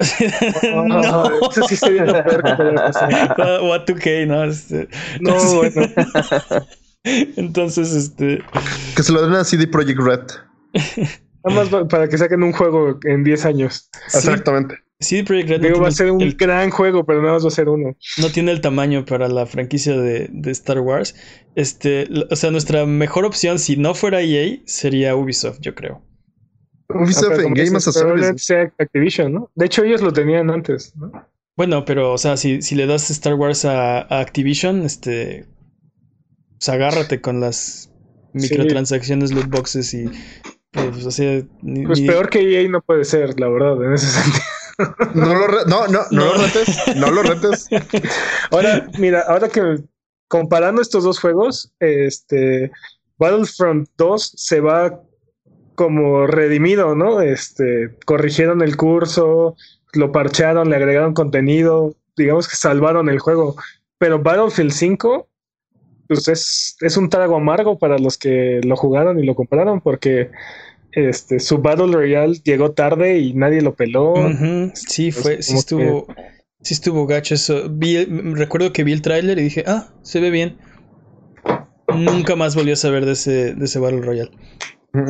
no, eso sí sería lo peor que podría pasar. O a 2K, ¿no? Este, no, bueno. Entonces, este. Que se lo den a CD Projekt Red. Nada más para que saquen un juego en 10 años. Exactamente. CD Projekt Red. Digo, va a ser un gran juego, pero nada más va a ser uno. No tiene el tamaño para la franquicia de, Star Wars. Este, o sea, nuestra mejor opción, si no fuera EA, sería Ubisoft, yo creo. Ubisoft ah, en Game as a Service. Activision, ¿no? De hecho, ellos lo tenían antes, ¿no? Bueno, pero, o sea, si, si le das Star Wars a, a Activision, este, pues agárrate con las microtransacciones, loot boxes y Pues, pues peor que EA no puede ser, la verdad, en ese sentido. No lo, no, no, no, lo retes, no lo retes. Ahora, mira, ahora que comparando estos dos juegos, este Battlefront 2 se va como redimido, ¿no? Este, corrigieron el curso, lo parchearon, le agregaron contenido, digamos que salvaron el juego. Pero Battlefield 5, pues es, es un trago amargo para los que lo jugaron y lo compraron, porque este, su Battle Royale llegó tarde y nadie lo peló. Sí, pues, fue, sí estuvo, sí estuvo gacho eso. recuerdo que vi el tráiler y dije, ah, se ve bien. Nunca más volví a saber de ese, de ese Battle Royale.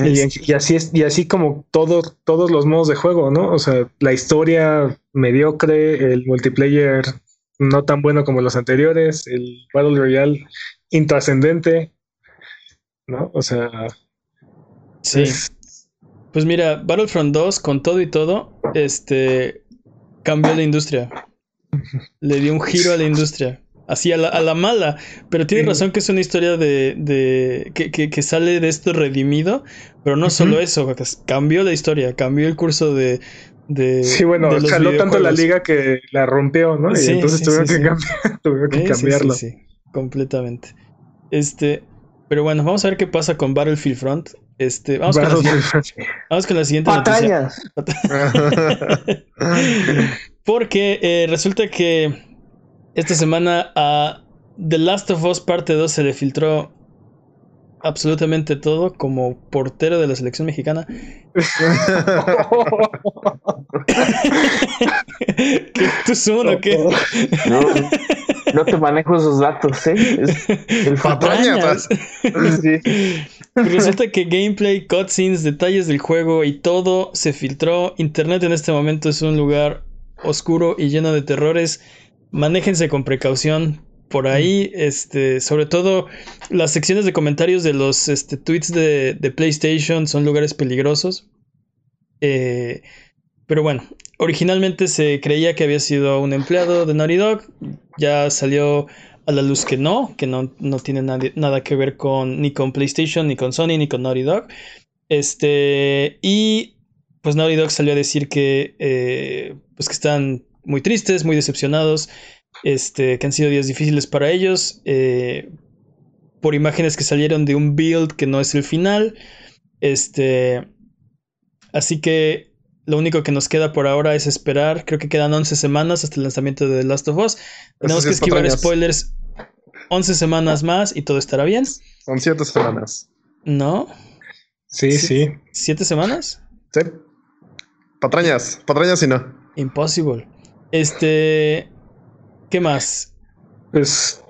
Y, así es, y así como todo, todos los modos de juego, ¿no? O sea, la historia mediocre, el multiplayer no tan bueno como los anteriores, el Battle Royale intrascendente, ¿no? O sea. Sí. Pues mira, Battlefront 2, con todo y todo, este cambió la industria. Le dio un giro a la industria. Así a la, mala. Pero tiene razón que es una historia de. de que, sale de esto redimido. Pero no solo eso, cambió la historia, cambió el curso de. de sí, bueno, jaló tanto la liga que la rompió, ¿no? Y entonces tuvieron, que, cambiar, tuvieron que cambiarlo. Sí, sí, completamente. Este. Pero bueno, vamos a ver qué pasa con Battlefield Front. Este, vamos, con la, siguiente, vamos con la siguiente Patrañas. Porque eh, resulta que esta semana a The Last of Us parte 2 se le filtró absolutamente todo como portero de la selección mexicana. ¿Qué, ¿Tú o qué? No, no te manejo esos datos, ¿eh? el patrañas. sí. Resulta que gameplay, cutscenes, detalles del juego y todo se filtró. Internet en este momento es un lugar oscuro y lleno de terrores. Manéjense con precaución por ahí, este, sobre todo las secciones de comentarios de los este, tweets de, de PlayStation son lugares peligrosos. Eh, pero bueno, originalmente se creía que había sido un empleado de Naughty Dog. Ya salió a la luz que no, que no, no tiene nada que ver con ni con PlayStation, ni con Sony, ni con Naughty Dog. Este, y pues Naughty Dog salió a decir que, eh, pues que están muy tristes, muy decepcionados este, que han sido días difíciles para ellos, eh, por imágenes que salieron de un build que no es el final. Este, así que lo único que nos queda por ahora es esperar. Creo que quedan 11 semanas hasta el lanzamiento de The Last of Us. Tenemos que esquivar spoilers 11 semanas más y todo estará bien. Son 7 semanas. ¿No? Sí, sí. ¿7 semanas? Sí. Patrañas, patrañas y no. Impossible. Este. ¿Qué más? Pues.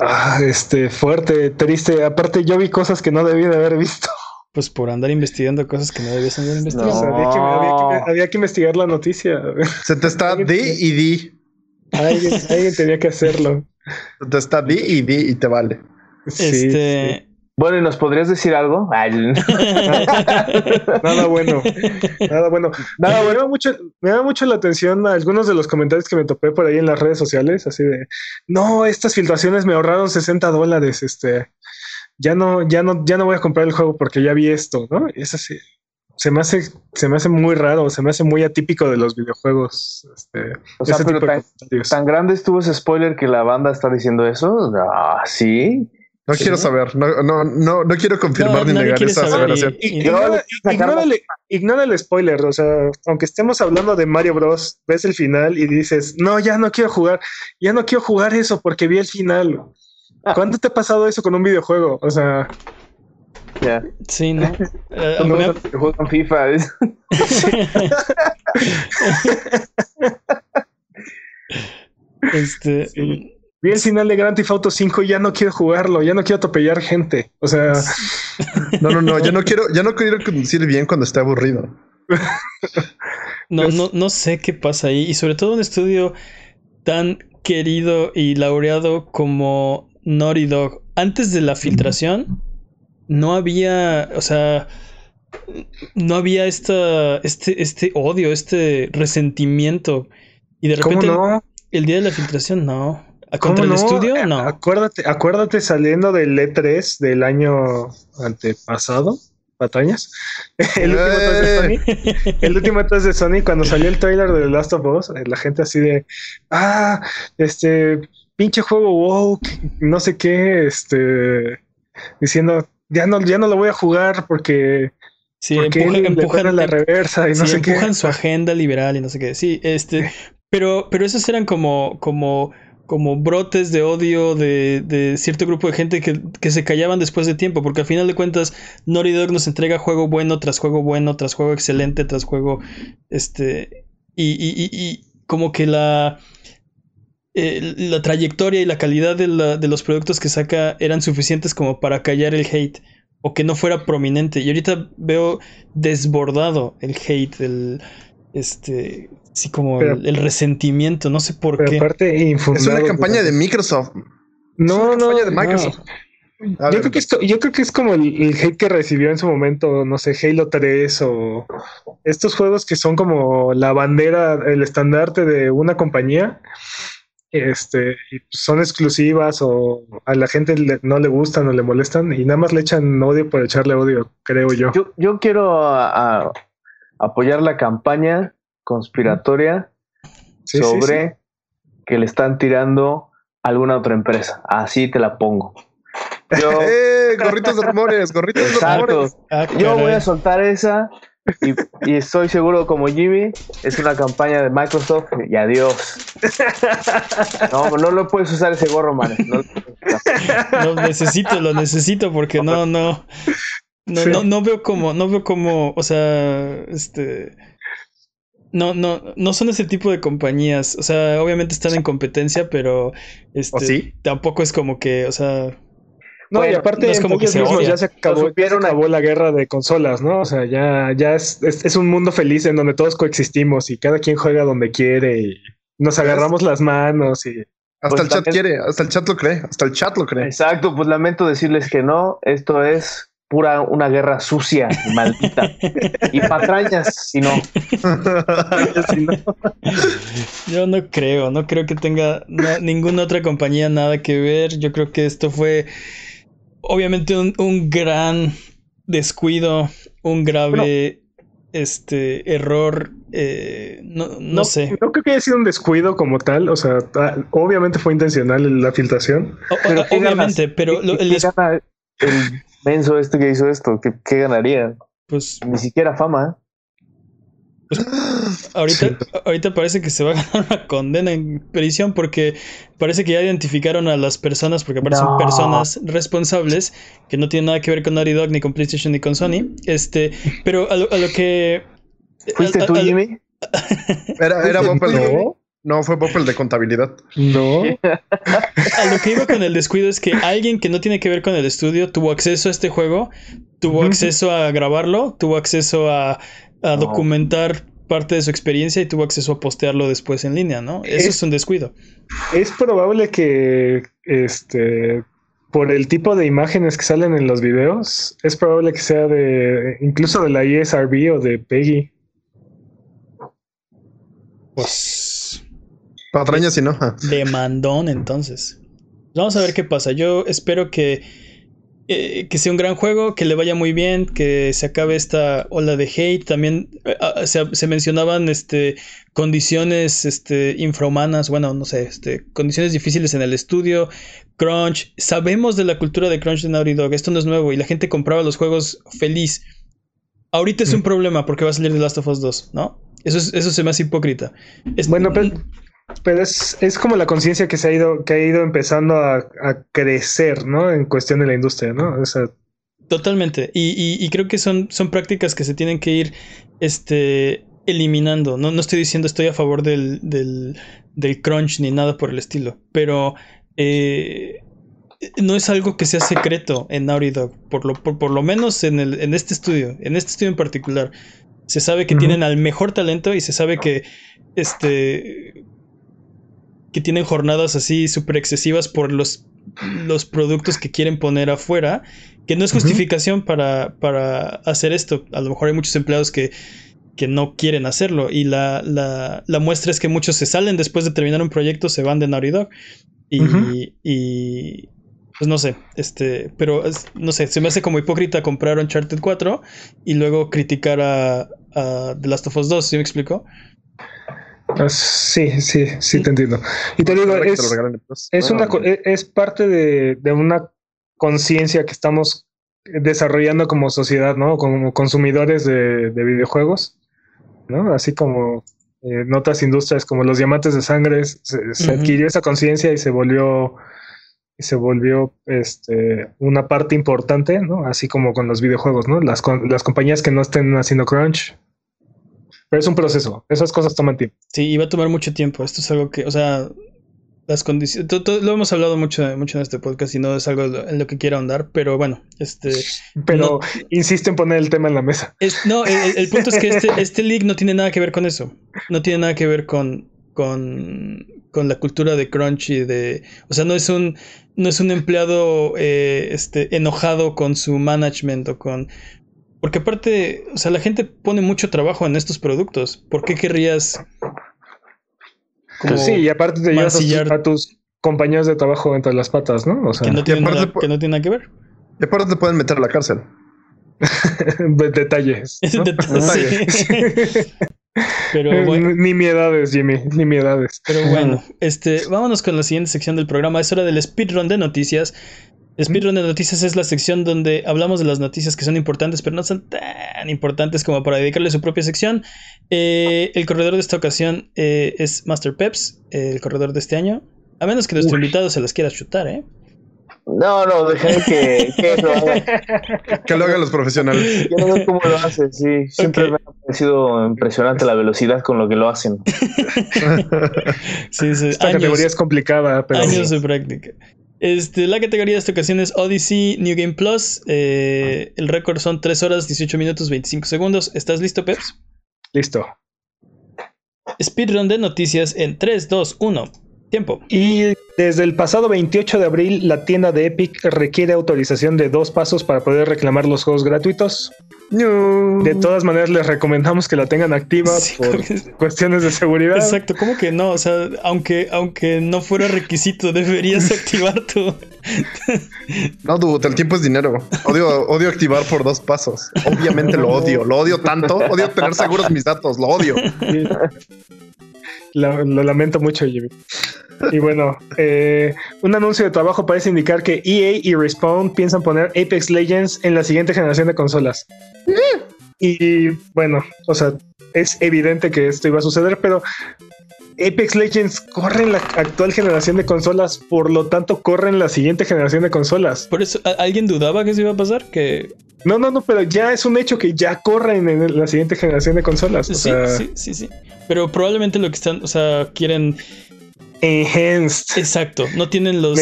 Ah, este, fuerte, triste. Aparte, yo vi cosas que no debí de haber visto. Pues por andar investigando cosas que no debías andar investigando. había, que, investigar la noticia. Se te está di y di. Alguien, tenía que hacerlo. Se te está di y di y te vale. este. Bueno, ¿y nos podrías decir algo? nada bueno. Nada bueno. Nada bueno. Me da, mucho, me da mucho la atención a algunos de los comentarios que me topé por ahí en las redes sociales, así de, no, estas filtraciones me ahorraron 60 dólares, este, ya no, ya no, ya no voy a comprar el juego porque ya vi esto, ¿no? Es así. Se me hace, se me hace muy raro, se me hace muy atípico de los videojuegos. Este, o sea, pero tan, tan, grande estuvo ese spoiler que la banda está diciendo eso. Ah, sí. No quiero saber, no, no, no, no quiero confirmar ni negar esa aseveración. Ignora, el spoiler, o sea, aunque estemos hablando de Mario Bros, ves el final y dices, no, ya no quiero jugar, ya no quiero jugar eso porque vi el final. ¿Cuándo te ha pasado eso con un videojuego? O sea... Ya. Sí, ¿no? Uh, juego con FIFA. este... Vi el final de Grand Theft Auto 5 y ya no quiero jugarlo, ya no quiero atropellar gente. O sea, no, no, no, ya no quiero, ya no quiero conducir bien cuando esté aburrido. no, pues no, no sé qué pasa ahí. Y sobre todo un estudio tan querido y laureado como Naughty Dog. Antes de la filtración, no había, o sea, no había esta, este, este odio, este resentimiento. Y de repente, no? el día de la filtración, no. ¿Contra el estudio? Eh, no. Acuérdate, acuérdate saliendo del E3 del año antepasado, patrañas. El último es de Sony. El último es de Sony. Cuando salió el trailer de The Last of Us, eh, la gente así de, ah, este, pinche juego wow, no sé qué, este, diciendo, ya no, ya no lo voy a jugar porque Sí, empujan, la reversa y no sé empujan su agenda liberal y no sé qué. Sí, este, pero, pero esos eran como, como, como brotes de odio de, de cierto grupo de gente que, que, se callaban después de tiempo, porque al final de cuentas Naughty Dog nos entrega juego bueno tras juego bueno, tras juego excelente, tras juego, este, y, y, y, como que la, eh, la trayectoria y la calidad de, la, de los productos que saca eran suficientes como para callar el hate o que no fuera prominente. Y ahorita veo desbordado el hate, el este, sí como el, resentimiento, no sé por qué. Aparte, es una campaña de Microsoft. No, no, de Microsoft. Yo creo, que es, yo creo que es como el, hate que recibió en su momento, no sé, Halo 3 o estos juegos que son como la bandera, el estandarte de una compañía este, son exclusivas o a la gente no le gustan o le molestan y nada más le echan odio por echarle odio, creo yo. Yo, quiero apoyar la campaña conspiratoria sobre que le están tirando a alguna otra empresa. Así te la pongo. Yo, eh, gorritos de rumores, gorritos de rumores. Ah, yo voy a soltar esa y, estoy seguro, como Jimmy, es una campaña de Microsoft y adiós. No, no lo puedes usar ese gorro, man. No lo necesito, lo necesito porque no, no. No, no, veo como, no veo como, o sea, este. No, no, no son ese tipo de compañías. O sea, obviamente están en competencia, pero este, tampoco es como que, o sea, no, y aparte, es como que ya se acabó, acabó la guerra de consolas, ¿no? O sea, ya, ya es, es, un mundo feliz en donde todos coexistimos y cada quien juega donde quiere y nos agarramos las manos y. Hasta el chat quiere, hasta el chat lo cree, hasta el chat lo cree. Exacto, pues lamento decirles que no, esto es pura una guerra sucia y maldita. y patrañas, si no. Yo no creo, no creo que tenga ninguna otra compañía nada que ver. Yo creo que esto fue obviamente un, gran descuido, un grave este error. Eh, no, sé. No creo que haya sido un descuido como tal. O sea, obviamente fue intencional la filtración. obviamente, pero el, el menso este que hizo esto, ¿qué, ganaría? Pues ni siquiera fama. ahorita, ahorita parece que se va a ganar una condena en prisión porque parece que ya identificaron a las personas, porque parecen personas responsables que no tienen nada que ver con Naughty Dog, ni con PlayStation, ni con Sony. Este, pero a lo, que. ¿Fuiste tú, Jimmy? Era, era Bob el no. fue Bob el de contabilidad. No. a lo que iba con el descuido es que alguien que no tiene que ver con el estudio tuvo acceso a este juego, tuvo acceso a grabarlo, tuvo acceso a a documentar parte de su experiencia y tuvo acceso a postearlo después en línea, ¿no? Eso es, un descuido. Es probable que este por el tipo de imágenes que salen en los videos, es probable que sea de incluso de la ESRB o de Peggy. Pues patrañas y no. Demandón entonces. Vamos a ver qué pasa. Yo espero que eh, que sea un gran juego, que le vaya muy bien, que se acabe esta ola de hate. También eh, ah, se, mencionaban este, condiciones este, infrahumanas, bueno, no sé, este, condiciones difíciles en el estudio, crunch. Sabemos de la cultura de crunch de Naughty Dog, esto no es nuevo y la gente compraba los juegos feliz. Ahorita es un mm. problema porque va a salir The Last of Us 2, ¿no? Eso, es, eso se me hace hipócrita. bueno, pero pero es, es como la conciencia que se ha ido, que ha ido empezando a, crecer, ¿no? En cuestión de la industria, ¿no? Totalmente. Y, y, creo que son, son prácticas que se tienen que ir este, eliminando. No, no estoy diciendo estoy a favor del, del, del crunch ni nada por el estilo. Pero eh, no es algo que sea secreto en Naughty Dog. Por lo, por, lo menos en, el, en este estudio. En este estudio en particular. Se sabe que tienen al mejor talento y se sabe que este que tienen jornadas así súper excesivas por los, los productos que quieren poner afuera, que no es justificación para, para hacer esto. A lo mejor hay muchos empleados que, que no quieren hacerlo y la, la, la, muestra es que muchos se salen después de terminar un proyecto, se van de Naughty Dog y, y pues no sé, este, pero no sé, se me hace como hipócrita comprar Uncharted 4 y luego criticar a, The Last of Us 2, ¿sí me explico? Ah, sí, sí, sí te entiendo. Y te digo, es, es, una, es parte de, de una conciencia que estamos desarrollando como sociedad, ¿no? Como consumidores de, videojuegos, ¿no? Así como en eh, otras industrias como los diamantes de sangre, se, adquirió esa conciencia y se volvió y se volvió este, una parte importante, ¿no? Así como con los videojuegos, ¿no? Las, las compañías que no estén haciendo crunch. Pero es un proceso, esas cosas toman tiempo. Sí, y va a tomar mucho tiempo. Esto es algo que, o sea, las condiciones. Lo hemos hablado mucho, mucho en este podcast y no es algo en lo que quiera ahondar, pero bueno, este. Pero insiste en poner el tema en la mesa. no, el, punto es que este, este league no tiene nada que ver con eso. No tiene nada que ver con, con, con la cultura de crunch y de. O sea, no es un. No es un empleado eh, este, enojado con su management o con. Porque aparte, o sea, la gente pone mucho trabajo en estos productos. ¿Por qué querrías pues sí, y aparte te llevas a, tus compañeros de trabajo entre las patas, ¿no? O sea, que no tiene, nada, que no tiene nada que ver. Y aparte te pueden meter a la cárcel. Detalles. Detalles. Pero bueno. Ni miedades, Jimmy, ni miedades. Pero bueno, este, vámonos con la siguiente sección del programa. Es hora del speedrun de noticias. Speedrun de noticias es la sección donde hablamos de las noticias que son importantes, pero no son tan importantes como para dedicarle su propia sección. Eh, el corredor de esta ocasión eh, es Master Peps, el corredor de este año. A menos que nuestro invitado se las quiera chutar, ¿eh? No, no, dejen que, que lo haga. Que lo hagan los profesionales. Yo no sé cómo lo hace, sí. Siempre me ha parecido impresionante la velocidad con lo que lo hacen. sí, sí. Esta categoría es complicada, pero. Años de práctica. Este, la categoría de esta ocasión es Odyssey New Game Plus. Eh, el récord son 3 horas, 18 minutos, 25 segundos. ¿Estás listo, Peps? Listo. Speedrun de noticias en 3, 2, 1. Tiempo. Y desde el pasado 28 de abril, la tienda de Epic requiere autorización de dos pasos para poder reclamar los juegos gratuitos. De todas maneras, les recomendamos que la tengan activa por cuestiones de seguridad. Exacto, ¿cómo que no? O sea, aunque, aunque no fuera requisito, deberías activar tu. no, dude, el tiempo es dinero. Odio, odio activar por dos pasos. Obviamente lo odio, lo odio tanto. Odio tener seguros mis datos, lo odio. Lo, lamento mucho, Jimmy. Y bueno, eh, un anuncio de trabajo parece indicar que EA y Respawn piensan poner Apex Legends en la siguiente generación de consolas. Y bueno, o sea, es evidente que esto iba a suceder, pero Apex Legends corre en la actual generación de consolas, por lo tanto corre en la siguiente generación de consolas. Por eso, ¿alguien dudaba que eso iba a pasar? Que no, no, no, pero ya es un hecho que ya corren en la siguiente generación de consolas. sí, sí, sí, sí. Pero probablemente lo que están, o sea, quieren enhanced. Exacto, no tienen los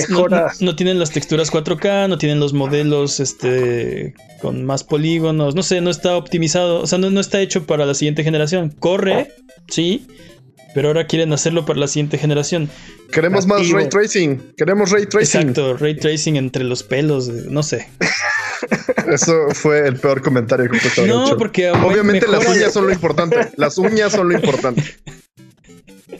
no, tienen las texturas 4K, no tienen los modelos este con más polígonos, no sé, no está optimizado, o sea, no, no está hecho para la siguiente generación. Corre, sí, pero ahora quieren hacerlo para la siguiente generación. Queremos más ray tracing. Queremos ray tracing. Exacto, ray tracing entre los pelos, no sé. Eso fue el peor comentario que puedo No, porque obviamente las uñas son lo importante. Las uñas son lo importante.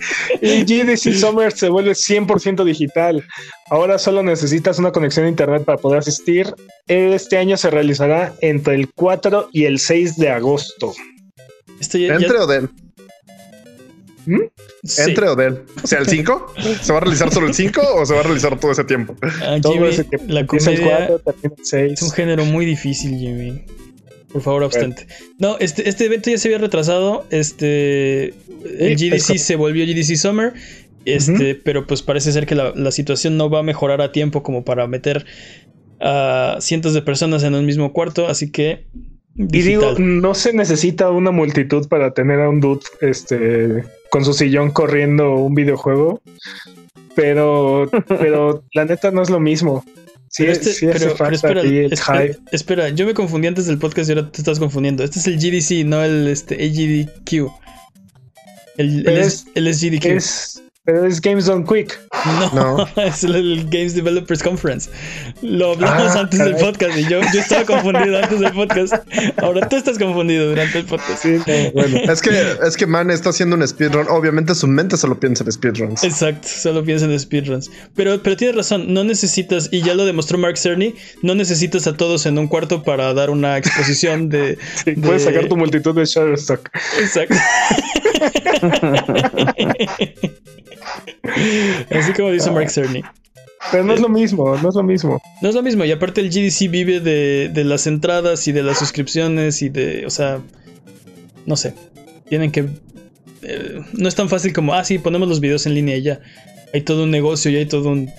Y GDC Summer se vuelve 100% digital. Ahora solo necesitas una conexión a internet para poder asistir. Este año se realizará entre el 4 y el 6 de agosto. ¿Entre o den? ¿Mm? ¿Entre o del? O sea, el 5. ¿Se va a realizar solo el 5 o se va a realizar todo ese tiempo? Ah, todo ese tiempo. La comedia es un género muy difícil, Jimmy. Por favor, abstente. No, este, este evento ya se había retrasado. Este. El GDC se volvió GDC Summer. Este, pero pues parece ser que la, la, situación no va a mejorar a tiempo como para meter a cientos de personas en un mismo cuarto. Así que. Y digo, no se necesita una multitud para tener a un dude este, con su sillón corriendo un videojuego. Pero, pero la neta no es lo mismo. Sí, este, sí pero, espera, espera, yo me confundí antes del podcast y ahora te estás confundiendo. Este es el GDC, no el este, AGDQ. El, el, es, el SGDQ. Es, Pero es Games Done Quick. No, es el Games Developers Conference. Lo hablamos Ah, antes del caray. podcast y yo, yo estaba confundido antes del podcast. Ahora tú estás confundido durante el podcast. Sí, no, bueno. Es que, es que Man está haciendo un speedrun. Obviamente su mente solo piensa en speedruns. Exacto, solo piensa en speedruns. Pero, pero tienes razón, no necesitas, y ya lo demostró Mark Cerny, no necesitas a todos en un cuarto para dar una exposición de. Sí, de- puedes sacar tu multitud de Shutterstock. Exacto. Así como dice Mark Cerny. Pero no es lo mismo, no es lo mismo. No es lo mismo, y aparte el GDC vive de, de las entradas y de las suscripciones y de, o sea, no sé, tienen que... eh, no es tan fácil como, ah, sí, ponemos los videos en línea y ya. Hay todo un negocio y hay todo un...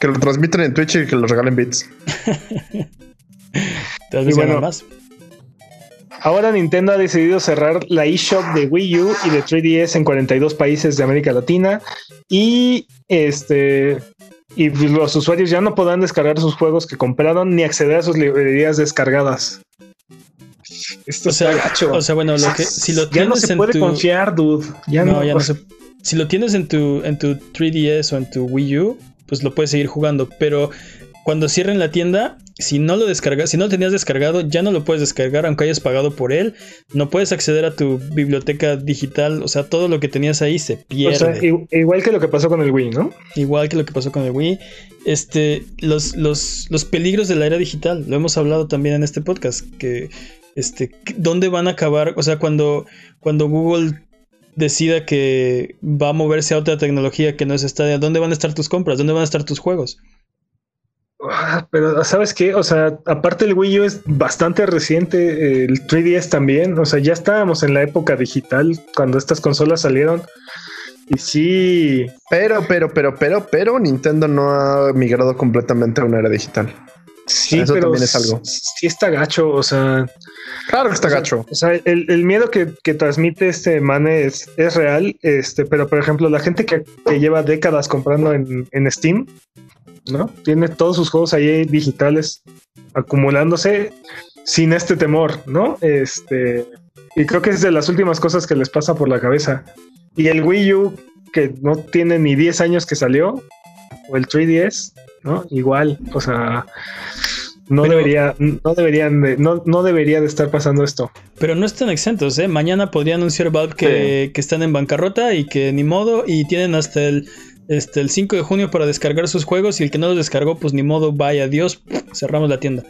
Que lo transmiten en Twitch y que lo regalen bits. Bueno, ganan más. Ahora Nintendo ha decidido cerrar la eShop de Wii U y de 3DS en 42 países de América Latina y este y los usuarios ya no podrán descargar sus juegos que compraron ni acceder a sus librerías descargadas. Esto O sea, gacho. o sea, bueno, lo que, si lo ya no se puede tu... confiar, dude. Ya no, no, ya no se- Si lo tienes en tu, en tu 3DS o en tu Wii U, pues lo puedes seguir jugando. Pero cuando cierren la tienda, si no lo descargas, si no lo tenías descargado, ya no lo puedes descargar, aunque hayas pagado por él. No puedes acceder a tu biblioteca digital. O sea, todo lo que tenías ahí se o pierde. sea, i- igual que lo que pasó con el Wii, ¿no? Igual que lo que pasó con el Wii. Este, los, los, los peligros de la era digital. Lo hemos hablado también en este podcast. Que, este, ¿dónde van a acabar? O sea, cuando, cuando Google decida que va a moverse a otra tecnología que no es Stadia, ¿dónde van a estar tus compras? ¿Dónde van a estar tus juegos? Ah, Pero, ¿sabes qué? O sea, aparte el Wii U es bastante reciente, el 3DS también. O sea, ya estábamos en la época digital cuando estas consolas salieron. Y sí, Pero, pero, pero, pero, pero Nintendo no ha migrado completamente a una era digital. sí, Eso pero también es algo. sí está gacho. O sea, Claro que está o sea, gacho. O sea, el, el miedo que, que transmite este Mane es, es real. Este, pero por ejemplo, la gente que, que lleva décadas comprando en, en Steam, ¿no? Tiene todos sus juegos ahí digitales acumulándose sin este temor, ¿no? Este, y creo que es de las últimas cosas que les pasa por la cabeza. Y el Wii U, que no tiene ni 10 años que salió, o el 3DS, ¿no? Igual, o sea, no Pero- debería, no deberían de, no, no debería de estar pasando esto. Pero no están exentos, ¿eh? Mañana podría anunciar Valve que, que están en bancarrota y que ni modo y tienen hasta el, este, el 5 de junio para descargar sus juegos y el que no los descargó, pues ni modo, vaya, adiós, cerramos la tienda.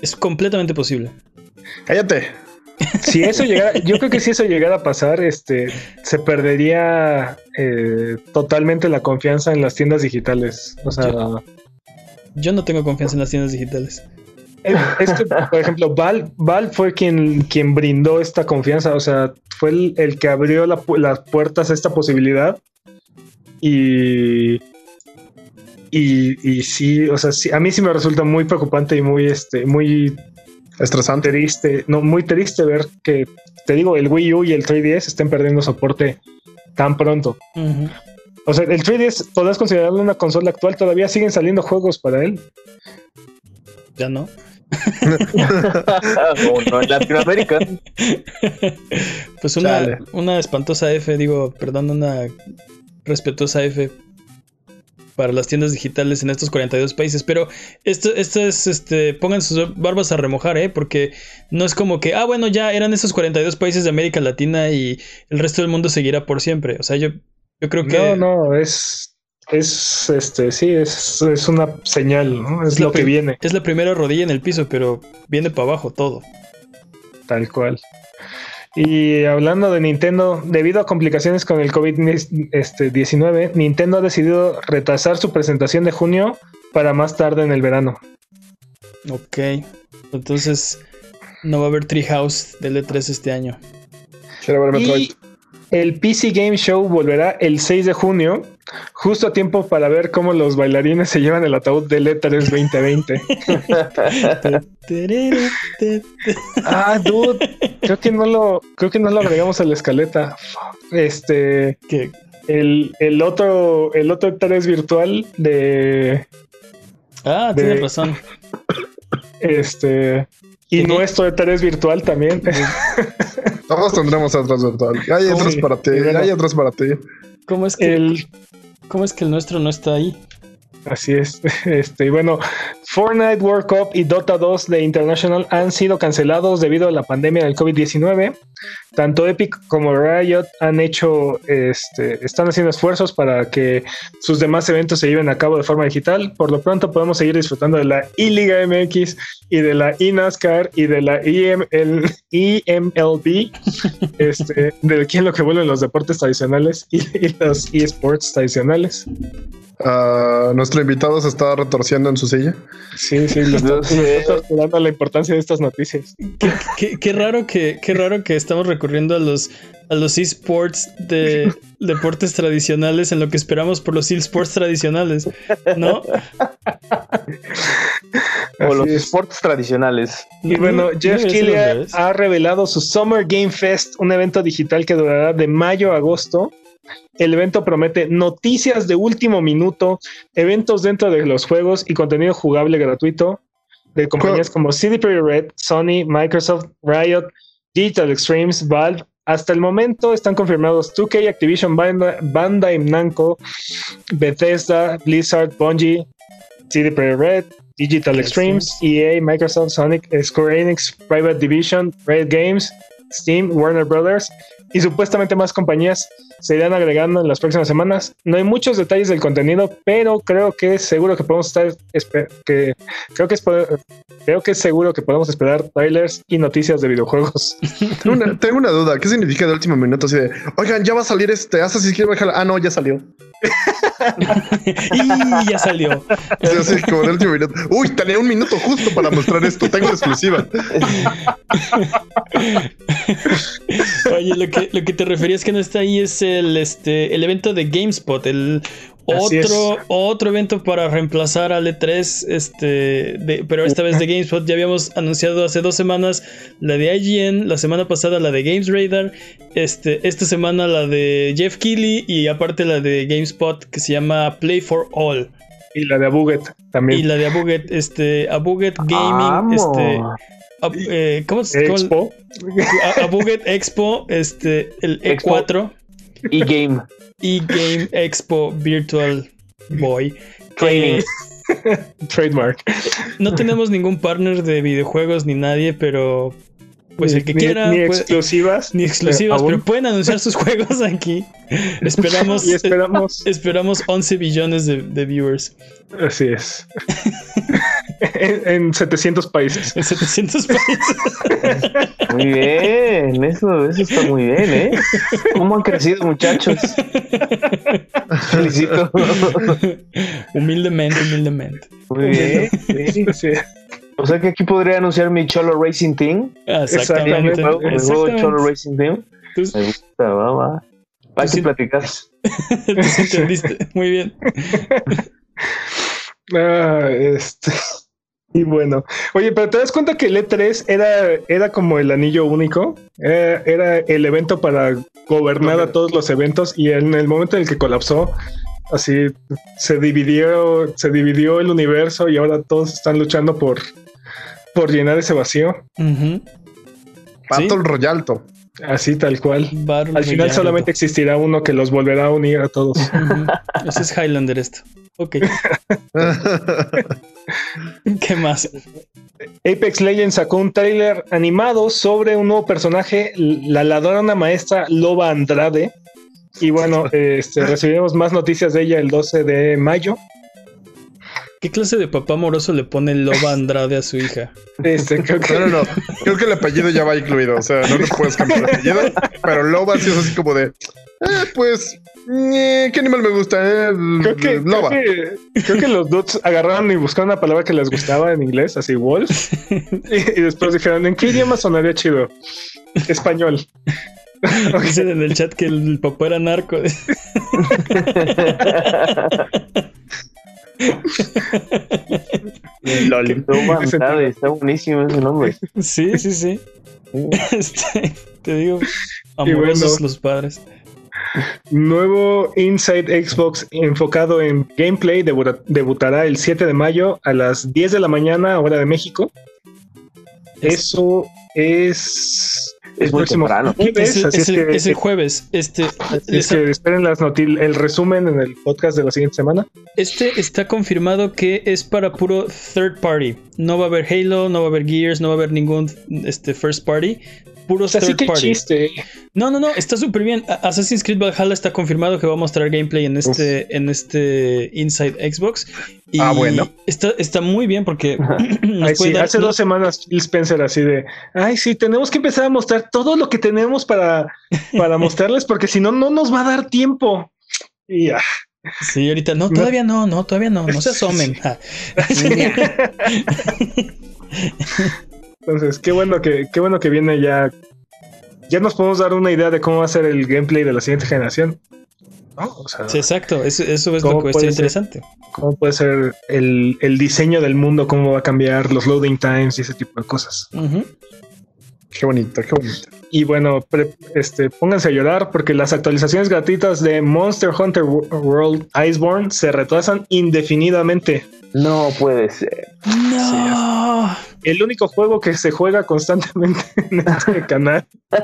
Es completamente posible. Cállate. Si eso llegara, yo creo que si eso llegara a pasar, este, se perdería eh, totalmente la confianza en las tiendas digitales. O sea, Yo no tengo confianza en las tiendas digitales. es, es que, por ejemplo, Valve, Valve fue quien, quien brindó esta confianza. O sea, fue el, el que abrió la las puertas a esta posibilidad. Y, y, y sí, o sea, sí, a mí sí me resulta muy preocupante y muy, este, muy Estresante. triste, no, muy triste ver que, te digo, el Wii U y el 3DS estén perdiendo soporte tan pronto. O sea, el 3DS podrás considerarlo una consola actual, todavía siguen saliendo juegos para él. Ya no. no en Latinoamérica. Pues una, Chale. una espantosa F, digo, perdón, una respetuosa F para las tiendas digitales en estos 42 países. Pero esto, esto es, este, pongan sus barbas a remojar, ¿eh? Porque no es como que, ah, bueno, ya eran esos 42 países de América Latina y el resto del mundo seguirá por siempre. O sea, yo, yo creo que... No, no, es, es, este, sí, es, es una señal, ¿no? Es, lo que viene, Es la primera rodilla en el piso, pero viene para abajo todo. tal cual. Y hablando de Nintendo, debido a complicaciones con el COVID-19, este, Nintendo ha decidido retrasar su presentación de junio para más tarde en el verano. Ok. Entonces, no va a haber Treehouse del E3 este año. Quiero ver Metroid. Y el PC Game Show volverá el 6 de junio, justo a tiempo para ver cómo los bailarines se llevan el ataúd del E E3 2020. ah, dude, creo que no lo, creo que no lo agregamos a la escaleta. Este, que el, el otro, el otro E3 virtual de Ah, De- tienes razón. este y nuestro E3 virtual también. Todos tendremos atrás virtual. Hay otros Sí, para ti, hay otros para ti. ¿Cómo es que, El, cómo es que el nuestro no está ahí? así es. Este, y bueno, Fortnite World Cup y Dota 2 de International han sido cancelados debido a la pandemia del COVID-19. Tanto Epic como Riot han hecho, este, están haciendo esfuerzos para que sus demás eventos se lleven a cabo de forma digital. Por lo pronto podemos seguir disfrutando de la I-Liga MX y de la INASCAR y de la IM, el EMLB, este, de aquí en lo que vuelven los deportes tradicionales y, y los esports tradicionales. Ah, nuestro invitado se está retorciendo en su silla. Sí, sí, lo está torturando la importancia de estas noticias. Qué, qué- qué raro que, qué raro que estamos recurriendo a los a los esports de deportes tradicionales en lo que esperamos por los esports tradicionales, ¿no? O los Así es. sports tradicionales. Y bueno, Jeff Killian ha revelado su Summer Game Fest, un evento digital que durará de mayo a agosto. El evento promete noticias de último minuto, eventos dentro de los juegos y contenido jugable gratuito de compañías como CD Projekt Red, Sony, Microsoft, Riot, Digital Extremes, Valve. Hasta el momento están confirmados 2K, Activision, Banda- Bandai Namco, Bethesda, Blizzard, Bungie, CD Projekt Red, Digital Extremes, EA, Microsoft, Sonic, Square Enix, Private Division, Riot Games, Steam, Warner Brothers y supuestamente más compañías se irán agregando en las próximas semanas. No hay muchos detalles del contenido, pero creo que seguro que podemos estar que creo que es creo que es seguro que podemos esperar trailers y noticias de videojuegos. Tengo una, tengo una duda. ¿Qué significa de último minuto? Así de, oigan, ya va a salir este Assassin's Creed Valhalla. Ah, no, ya salió. y ya salió. Sí, así como de último minuto. Uy, tenía un minuto justo para mostrar esto. Tengo exclusiva. Oye, lo que, lo que te referías que no está ahí es el, este, el evento de GameSpot, el Así otro, otro evento para reemplazar al E3, este, de- pero esta vez de GameSpot. Ya habíamos anunciado hace dos semanas la de IGN, la semana pasada la de Games Radar, este, esta semana la de Jeff Keighley y aparte la de GameSpot que se llama Play for All. Y la de Abuget Y también. la de Abuget, este, Abuget Gaming, Vamos. este, eh, ¿cómo se cómo- Expo. Abuget Expo, este, el Expo. E4 Y game. y Game Expo Virtual Boy. Training. Eh, Trademark. no tenemos ningún partner de videojuegos ni nadie, pero pues el que Ni- quiera Ni puede- exclusivas. ni exclusivas, pero pueden anunciar sus juegos aquí. Esperamos Y esperamos. esperamos 11 billones de, de viewers Así es. en, en 700 países. en 700 países. Muy bien. Eso, eso está muy bien, ¿eh? ¿Cómo han crecido, muchachos? Felicito. humildemente, humildemente. Muy bien. sí. Sí. O sea que aquí podría anunciar mi Cholo Racing Team. Exactamente. Exactamente. Mi juego. Cholo Racing Team. Me gusta, va, va. Hay sí- que platicar. tú entendiste. Muy bien. Ah, este. Y bueno, oye, pero te das cuenta que el E3 era, era como el anillo único, era, era el evento para gobernar a todos los eventos y en el momento en el que colapsó, así se dividió, se dividió el universo y ahora todos están luchando por, por llenar ese vacío, Ujú. Battle Royalto. así tal cual. Battle Al final solamente existirá uno que los volverá a unir a todos. Ese es Highlander esto. Ok. ¿Qué más? Apex Legends sacó un tráiler animado sobre un nuevo personaje, la ladrona maestra Loba Andrade. Y bueno, este, recibiremos más noticias de ella el 12 de mayo. ¿Qué clase de papá amoroso le pone Loba Andrade a su hija? Este, creo que No, no, no. Creo que el apellido ya va incluido. O sea, no le puedes cambiar el apellido. Pero Loba sí es así como de. Eh, pues. eh, ¿Qué animal me gusta? Eh? Creo que, Loba. creo que, creo que los dudes agarraron y buscaron una palabra que les gustaba en inglés, así wolf. Y, y después dijeron, ¿en qué idioma sonaría chido? Español. Dicen en el chat que el papá era narco. Lol. Toma, está, buenísimo ese nombre. Sí, sí, sí. Sí. Este, te digo, amorosos bueno. los padres. Nuevo Inside Xbox enfocado en gameplay debuta- debutará el 7 de mayo a las 10 de la mañana, hora de México. Eso es. Es muy temprano. Es, el- así es el, que- es el jueves. Este, así es que esperen las el resumen en el podcast de la siguiente semana. este está confirmado que es para puro third party. No va a haber Halo, no va a haber Gears, no va a haber ningún este, first party. Puro O sea, sí third que party. chiste. No, no, no, está súper bien. Assassin's Creed Valhalla está confirmado que va a mostrar gameplay en este, en este Inside Xbox. Y Ah, bueno. Está, está muy bien porque nos Ay, puede sí, dar- hace dos semanas Phil Spencer así de, ay, sí, tenemos que empezar a mostrar todo lo que tenemos para, para mostrarles, porque si no, no nos va a dar tiempo. Y ah, Sí, ahorita no, todavía no, no, todavía no, no se asomen. Entonces, qué bueno que, qué bueno que viene ya. Ya nos podemos dar una idea de cómo va a ser el gameplay de la siguiente generación. ¿no? O sea, Sí, exacto, eso, eso es ¿Cómo lo que interesante. cómo puede ser el, el diseño del mundo, cómo va a cambiar los loading times y ese tipo de cosas. Qué bonito, qué bonito. Y bueno, pre- este, pónganse a llorar porque las actualizaciones gratuitas de Monster Hunter Wo- World Iceborne se retrasan indefinidamente. No puede ser. No. El único juego que se juega constantemente en este canal.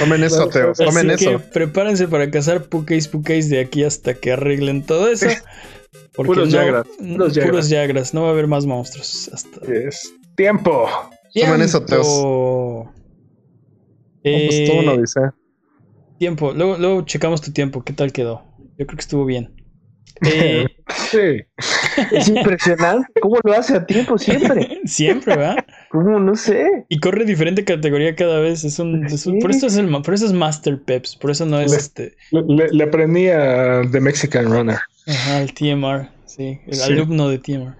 Tomen eso, Teo. Tomen Así que eso. prepárense para cazar pukeis pukeis de aquí hasta que arreglen todo eso. Porque Puros no, Yagras, puros Yagras. puros Yagras, no va a haber más monstruos hasta Es tiempo. Tomen eso, Teos. tiempo. Pues, todo una Eh, odisea. tiempo, luego, luego checamos tu tiempo, ¿qué tal quedó? Yo creo que estuvo bien. Eh, Sí. Es impresionante. ¿Cómo lo hace a tiempo siempre? siempre, ¿verdad? ¿Cómo? No sé. Y corre diferente categoría cada vez. Es un, es un- Sí. por, eso es el, por eso es Master Peps. Por eso no es Le- este. Le, le aprendí a The Mexican Runner. Ajá, el TMR. Sí, el Sí. alumno de TMR.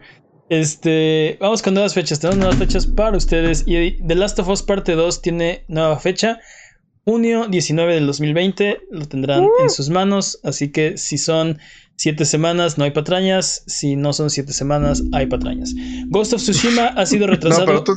Este. Vamos con nuevas fechas. Tenemos nuevas fechas para ustedes. Y The Last of Us Parte 2 tiene nueva fecha. Junio 19 del 2020. Lo tendrán Uh. en sus manos. Así que si son siete semanas, no hay patrañas. Si no son siete semanas, hay patrañas. Ghost of Tsushima ha sido No, retrasado. pero tú,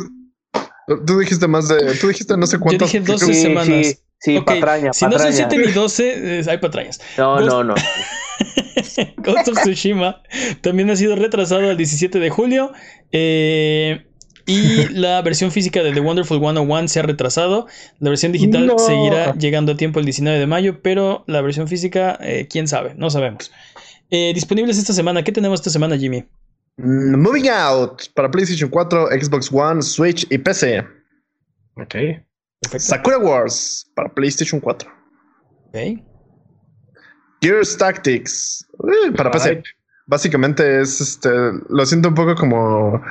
tú dijiste más de. Tú dijiste no sé Yo cuántas. dije 12 Sí, semanas. sí, patraña, Si no son patraña. 7 ni 12, eh, hay patrañas. No, Ghost- no, no. Ghost of Tsushima también ha sido retrasado al 17 de julio. eh, y la versión física de The Wonderful 101 se ha retrasado. La versión digital No. seguirá llegando a tiempo el 19 de mayo, pero la versión física, eh, quién sabe, no sabemos. Eh, disponibles esta semana. ¿Qué tenemos esta semana, Jimmy? Mm, Moving Out para PlayStation 4, Xbox One, Switch y PC. Ok. Perfecto. Sakura Wars para PlayStation 4. Ok. Gears Tactics eh, para PC. Básicamente es este. Lo siento un poco como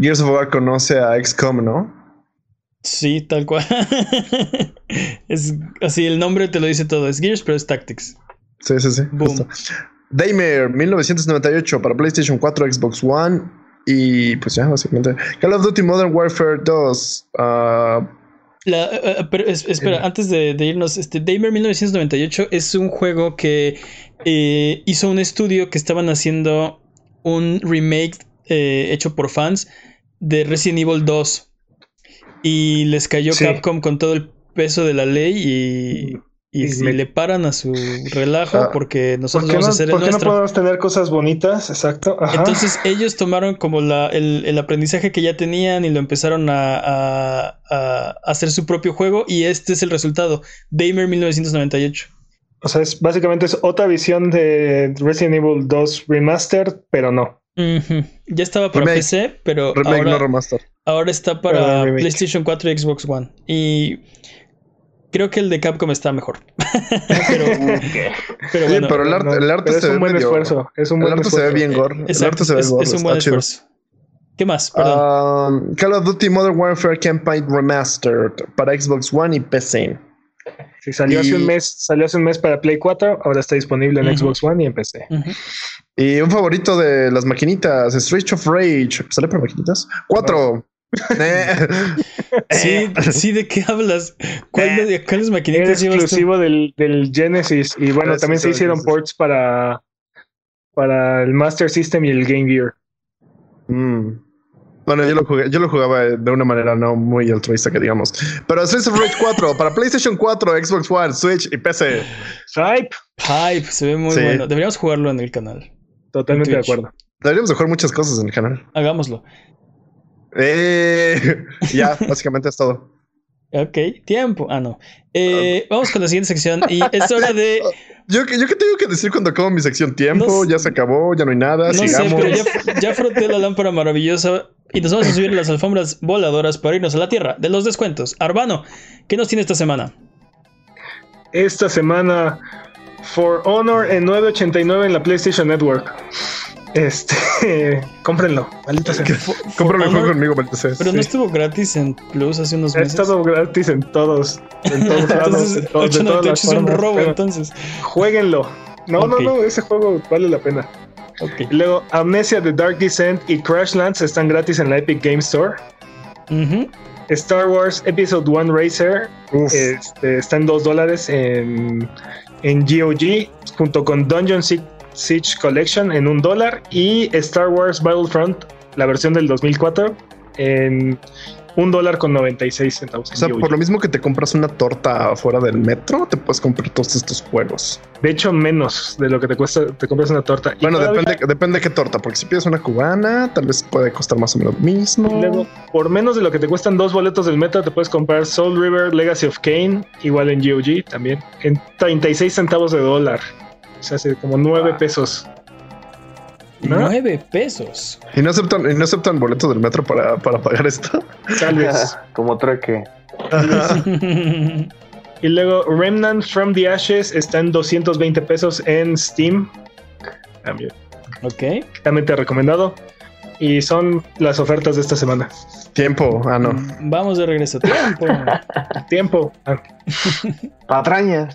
Gears of War conoce a XCOM, ¿no? Sí, tal cual. es así, el nombre te lo dice todo. Es Gears, pero es Tactics. Sí, sí, sí. Boom. Daymare 1998 para PlayStation 4, Xbox One y pues ya, básicamente. Call of Duty Modern Warfare 2. ah, La, eh, eh, pero es- espera, antes de, de irnos, este Daymare 1998 es un juego que eh, hizo un estudio que estaban haciendo un remake eh, hecho por fans de Resident Evil 2 y les cayó Sí. Capcom con todo el peso de la ley y, y si me- le paran a su relajo Ah. porque ¿Por nosotros qué, vamos no, a hacer el por qué no podemos tener cosas bonitas? Exacto. Ajá. Entonces ellos tomaron como la, el, el aprendizaje que ya tenían y lo empezaron a, a- a hacer su propio juego y este es el resultado. Daymare 1998. o sea, es, básicamente es otra visión de Resident Evil 2 Remastered, pero no. Ya estaba para Remake. PC, pero remake, no ahora, remaster. ahora está para. PlayStation 4 y Xbox One. Y Creo que el de Capcom está mejor. pero, bueno, sí, pero el, arte, se es ve un buen esfuerzo. Es un buen el arte se ve bien gore. El arte se ve es, gore. Es un buen esfuerzo. ¿Qué más? Perdón. Um, Call of Duty Modern Warfare Campaign Remastered para Xbox One y PC. Sí, salió, hace un mes, salió hace un mes para Play 4, ahora está disponible en. Xbox One y en PC. Y un favorito de las maquinitas, Street of Rage. ¿Sale para maquinitas? 4. Sí, eh, sí, ¿de qué hablas? ¿Cuál de, ¿Cuáles Era maquinitas tú? exclusivo del, del Genesis y bueno, también se hicieron ports para, para el Master System y el Game Gear. mm. Bueno, yo lo, jugué, yo lo jugaba de una manera no muy altruista que digamos. Pero Street of Rage 4 para PlayStation 4, Xbox One, Switch y PC. Hype. Hype, se ve muy Sí. bueno. Deberíamos jugarlo en el canal. Totalmente de acuerdo. Deberíamos de jugar muchas cosas en el canal. Hagámoslo. Eh, ya, básicamente es todo. Ok, tiempo. Ah, no. Eh, vamos con la siguiente sección y es hora de. Yo, yo qué tengo que decir cuando acabo mi sección tiempo, ya se acabó, ya no hay nada, No sigamos. sé, pero ya, ya froté la lámpara maravillosa y nos vamos a subir las alfombras voladoras para irnos a la tierra de los descuentos. Arbano, ¿qué nos tiene esta semana? Esta semana, For Honor en 9.89 en la PlayStation Network. Este, cómprenlo, maldita sea. Honor- juego conmigo, maldita sea. Pero no estuvo gratis en Plus hace unos Ha meses. estado gratis en todos, en todos lados, Entonces, en todos- de todas 8.98 las es un robo, pero entonces. Jueguenlo. No, no, no, ese juego vale la pena. Ok. Y luego, Amnesia The Dark Descent y Crashlands están gratis en la Epic Game Store. Ujú. Star Wars Episode 1 Racer este, está en 2 dólares en, en GOG, junto con Dungeon Sie- Siege Collection en un dólar y Star Wars Battlefront, la versión del 2004, en un dólar con 96 centavos. o sea, por lo mismo que te compras una torta afuera del metro, te puedes comprar todos estos juegos. De hecho, menos de lo que te cuesta, te compras una torta. Bueno, todavía- depende, depende de qué torta, porque si pides una cubana, tal vez puede costar más o menos lo mismo. Y luego, por menos de lo que te cuestan dos boletos del metro, te puedes comprar Soul River Legacy of Kane, igual en GOG también, en 36 centavos de dólar. O sea, hace como 9 pesos. ¿No? Nueve pesos. ¿Y no aceptan, y no aceptan boletos del metro para, para pagar esto? Tal vez. Como trueque. y luego Remnant from the Ashes está en 220 pesos en Steam. También, ok. altamente recomendado. Y son las ofertas de esta semana. Tiempo. Ah, no. Vamos de regreso. Tiempo. Tiempo. Ah, Patrañas.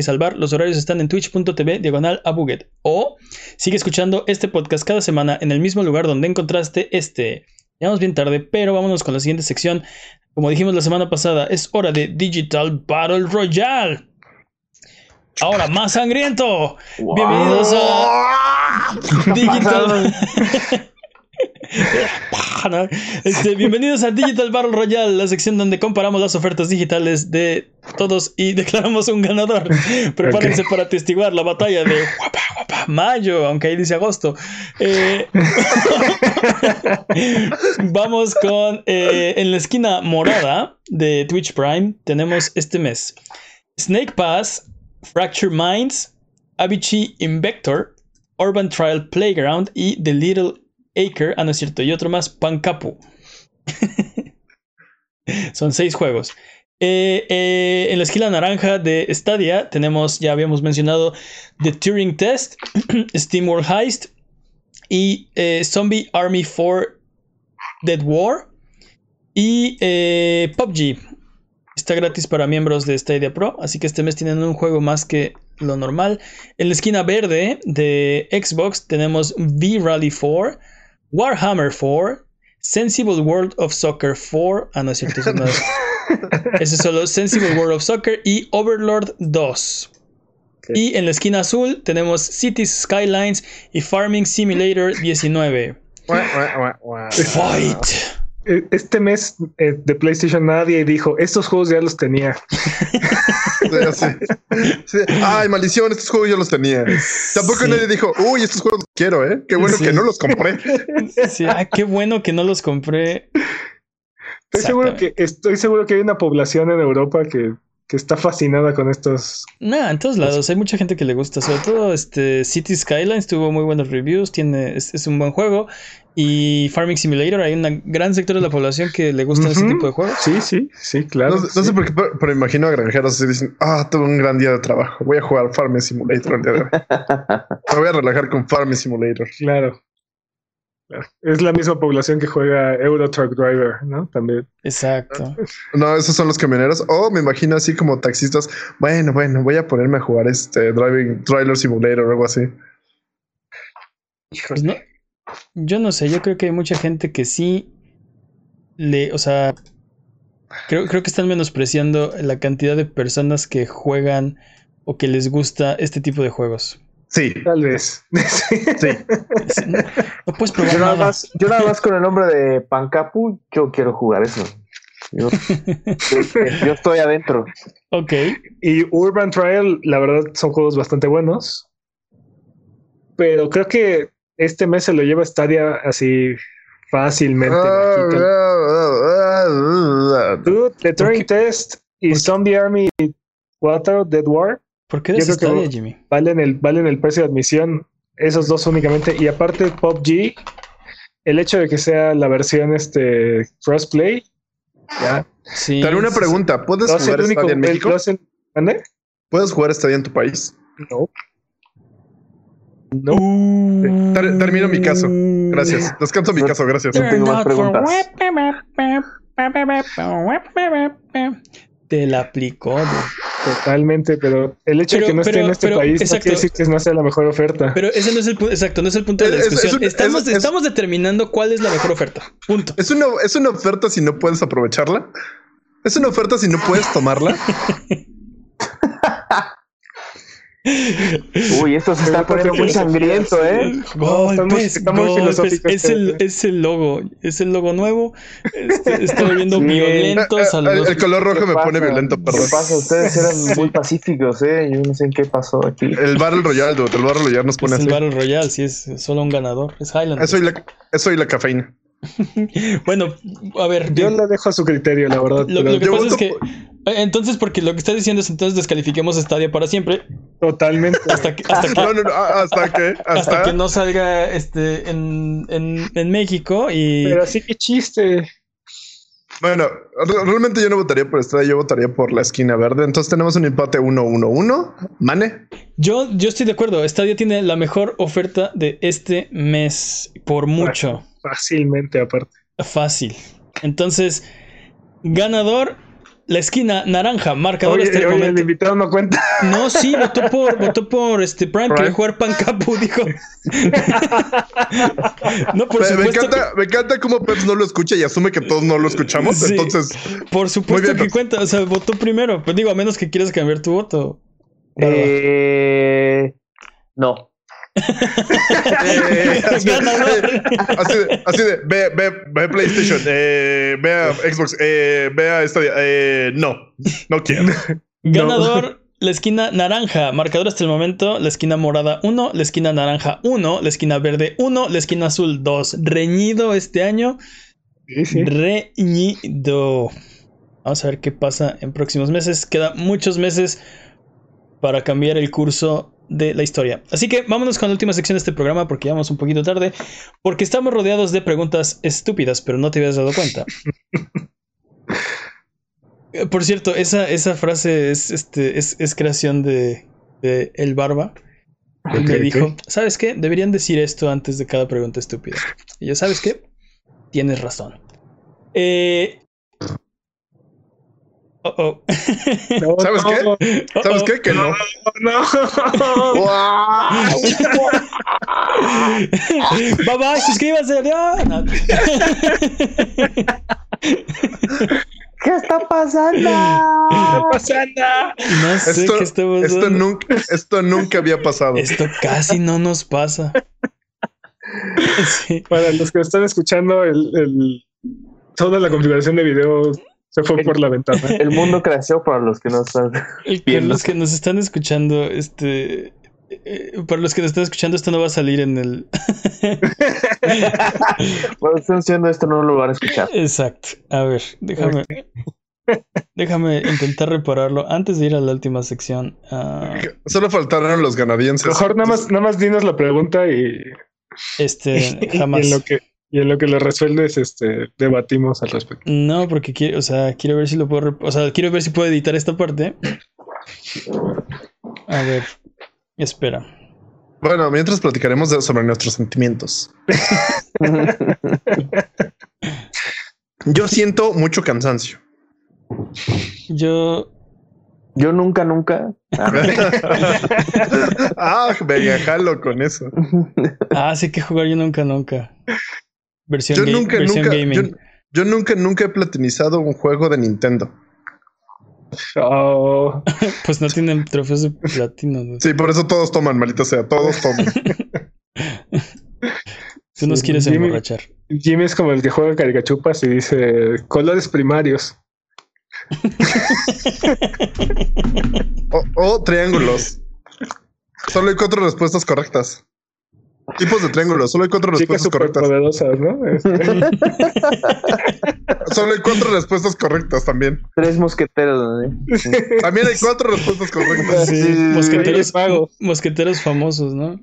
salvar. Los horarios están en twitch.tv diagonal Abuget. O sigue escuchando este podcast cada semana en el mismo lugar donde encontraste este. Ya vamos bien tarde, pero vámonos con la siguiente sección. Como dijimos la semana pasada, es hora de Digital Battle Royale. Ahora más sangriento. Wow. Bienvenidos a Digital. No, este, bienvenidos a Digital Battle Royale, la sección donde comparamos las ofertas digitales de todos y declaramos un ganador. Prepárense para atestiguar la batalla de guapa, guapa, mayo, aunque ahí dice agosto. Eh, vamos con eh, en la esquina morada de Twitch Prime tenemos este mes Snake Pass, Fracture Minds, Avicii Invector, Urban Trial Playground y The Little Acre, ah no es cierto, y otro más, Pancapu. Son seis juegos. Eh, eh, en la esquina naranja de Stadia tenemos, ya habíamos mencionado, The Turing Test, Steam World Heist y eh, Zombie Army 4 Dead War y PUBG. Está gratis para miembros de Stadia Pro, así que este mes tienen un juego más que lo normal. En la esquina verde de Xbox tenemos V-Rally 4, Warhammer 4, Sensible World of Soccer 4. Ah, no es cierto, eso no es. Ese es solo Sensible World of Soccer y Overlord 2. Ok. Y en la esquina azul tenemos Cities Skylines y Farming Simulator 19. Fight. Eh, Este mes eh, de PlayStation nadie dijo, estos juegos ya los tenía. Sí, sí. Sí. Ay, maldición, estos juegos yo los tenía. Tampoco Sí. nadie dijo, uy, estos juegos los quiero, ¿eh? Qué bueno Sí. que no los compré. Sí, ah, qué bueno que no los compré. Estoy seguro, que, estoy seguro que hay una población en Europa que, que está fascinada con estos. Nah, en todos lados hay mucha gente que le gusta, sobre todo este City Skylines tuvo muy buenos reviews, tiene es, es un buen juego y Farming Simulator hay un gran sector de la población que le gusta ese tipo de juegos. Sí, sí, sí, claro. No, no sé por qué, pero, pero imagino a granjeros así dicen, ah, tuve un gran día de trabajo. Voy a jugar Farming Simulator el día de hoy. Me voy a relajar con Farming Simulator. Claro. Claro. Es la misma población que juega Euro Truck Driver, ¿no? También. Exacto. No, esos son los camioneros. O me imagino así como taxistas. Bueno, bueno, voy a ponerme a jugar este Driving Trailer Simulator o algo así. Pues no, yo no sé, yo creo que hay mucha gente que sí le, o sea, creo, creo que están menospreciando la cantidad de personas que juegan o que les gusta este tipo de juegos. Sí, Tal vez. sí. No, no puedes probar Yo nada, nada. más, yo nada más con el nombre de Pancapu, yo quiero jugar eso. Yo, yo- yo estoy adentro. Ok. Y Urban Trial, la verdad, son juegos bastante buenos. Pero creo que este mes se lo lleva Stadia así fácilmente. bajito. Dude, The Turing Test y Zombie Army 4 Dead War ¿Por qué Yo eres creo que- Stadia, Jimmy? valen el, valen el precio de admisión. Esos dos únicamente. Y aparte, PUBG, el hecho de que sea la versión este crossplay, ya. Sí. Te haré una pregunta. ¿Puedes jugar el único. Stadia en México? ¿Puedes jugar Stadia en tu país? No. No. Ter- termino mi caso. Gracias. Descanso mi No- caso, gracias. no tengo más preguntas. Te la aplicó. Totalmente, pero el hecho Pero- de que no esté en este pero, país no exacto. quiere decir que no sea la mejor oferta. Pero ese no es el punto, exacto, no es el punto de la es- discusión. es un- estamos, es- es- estamos determinando cuál es la mejor oferta. Punto. ¿Es una, ¿Es una oferta si no puedes aprovecharla? ¿Es una oferta si no puedes tomarla? Uy, esto se está poniendo muy sangriento, ¿eh? Golpes, estamos- estamos golpes. Es el, pero- es el logo, es el logo nuevo. Este, está volviendo Sí. violentos a el, los. el color rojo ¿Qué me pone pasa? violento, perdón. ¿Qué pasa? Ustedes eran muy pacíficos, ¿eh? Yo no sé qué pasó aquí. El Battle Royale, el Battle Royale nos pone Es el así. Battle Royale, sí, es solo un ganador. Es Highland. Eso y la, eso y la cafeína. Bueno, a ver, Yo la dejo a su criterio, la verdad. Lo, que pasa es que. eh, Entonces, porque lo que estás diciendo es entonces descalifiquemos Stadia para siempre. Totalmente. Hasta que, hasta que, No, no, no, ¿hasta qué? hasta Hasta, que no salga este en, en, en México y. Pero así que chiste. Bueno, re- realmente yo no votaría por esta, yo votaría por la esquina verde. Entonces tenemos un empate 1-1-1. Mane. Yo, yo estoy de acuerdo. Stadia tiene la mejor oferta de este mes. Por mucho. Fácilmente, aparte. Fácil. Entonces, ganador. La esquina naranja, marcador Oye, hasta el oye, el momento. invitado no cuenta. No, sí, votó por, votó por este Prime, Prime. quería jugar Pancapu, dijo. no, por Me, me supuesto. que- encanta, me encanta cómo Peps no lo escucha y asume que todos no lo escuchamos. Sí. Entonces, Por supuesto bien, que cuenta, o sea, votó primero. Pues digo, a menos que quieras cambiar tu voto. Eh, no. Eh, así, de, así de, ve, ve, ve PlayStation, eh, ve a Xbox, eh, ve a Stadia. Eh, no, no quiero. Ganador, la esquina naranja. Marcador hasta el momento. La esquina morada 1, la esquina naranja 1, la esquina verde 1, la esquina azul 2. Reñido este año. Sí, sí. Reñido. Vamos a ver qué pasa en próximos meses. Quedan muchos meses para cambiar el curso de la historia. Así que vámonos con la última sección de este programa porque ya vamos un poquito tarde. Porque estamos rodeados de preguntas estúpidas, pero no te habías dado cuenta. Eh, Por cierto, esa, esa frase es, este, es, es creación de, de El Barba. Él me Ok, ok. dijo, ¿sabes qué? Deberían decir esto antes de cada pregunta estúpida. Y yo, ¿sabes qué? Tienes razón. Eh... Oh, oh. No, ¿Sabes no, qué? Oh, ¿Sabes oh. qué? Que no. No. bye bye, suscríbase. adiós. No. ¿Qué está pasando? No pasa nada. No sé Esto, qué está pasando. esto, nunca, esto nunca había pasado. Esto casi no nos pasa. Sí. Para los que están escuchando, el, el- toda la configuración de video se fue por la ventana. El mundo creció para los que no están. Para los que nos están escuchando, este. eh, para los que nos están escuchando, esto no va a salir en el. Cuando estén haciendo esto, no lo van a escuchar. Exacto. A ver, déjame. Déjame intentar repararlo antes de ir a la última sección. Ah, Solo faltaron los canadienses. Mejor nada más, nada más dinos la pregunta y, este, y jamás. en lo que y en lo que lo resuelves, este, debatimos al respecto. No, porque quiero, o sea, quiero ver si lo puedo, o sea, quiero ver si puedo editar esta parte. A ver, espera. Bueno, mientras platicaremos de- sobre nuestros sentimientos. Yo siento mucho cansancio. Yo, Yo nunca, nunca. ah, jalo con eso. ah, sí que jugar yo nunca, nunca. Versión, Yo nunca, versión nunca. gaming. Yo, Yo nunca, nunca he platinizado un juego de Nintendo. Oh, Pues no tienen trofeos de platino. ¿no? Sí, por eso todos toman, maldita sea, todos toman. Tú nos Sí, quieres Jimmy- emborrachar. Jimmy es como el que juega caricachupas y dice colores primarios. O, o triángulos. Solo hay cuatro respuestas correctas. Tipos de triángulos, solo hay cuatro Chicas respuestas correctas. poderosas, ¿no? Este, Solo hay cuatro respuestas correctas también. Tres mosqueteros, ¿no? También hay cuatro respuestas correctas. Sí, sí, sí, mosqueteros, Magos. mosqueteros famosos, ¿no?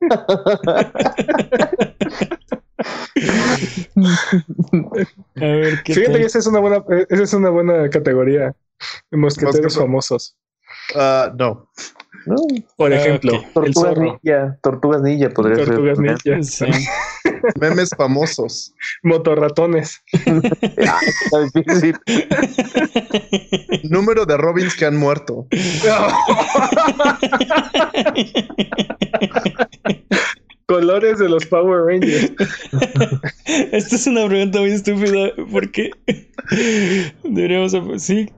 A ver, ¿qué Fíjate que esa es una buena, esa es una buena categoría. Mosqueteros Mosquetero. famosos. Ah, no. ¿No? Por Ah, ejemplo, ok. el Tortugas zorro, ninja. Tortugas ninja podría tortugas ser. ninja, Sí. Memes famosos. motorratones. Ah. Número de Robins que han muerto. Colores de los Power Rangers. Esta es una pregunta muy estúpida. ¿Por qué? Deberíamos. Sí.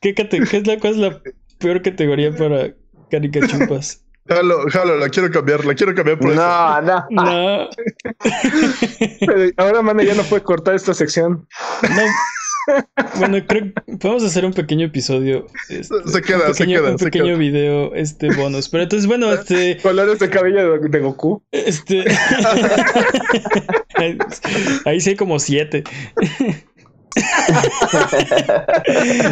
¿Qué, cate- qué es la, ¿Cuál es la peor categoría para caricachupas? Jalo, jalo, la quiero cambiar, la quiero cambiar por eso. No, no. No, Pero ahora, mano, ya no puede cortar esta sección. no. Bueno, creo que podemos hacer un pequeño episodio. este, Se queda, se queda, Un pequeño queda. video, este bonus. Pero entonces, bueno, este. Colores de cabello de, de Goku. Este. ahí, ahí sí hay como siete.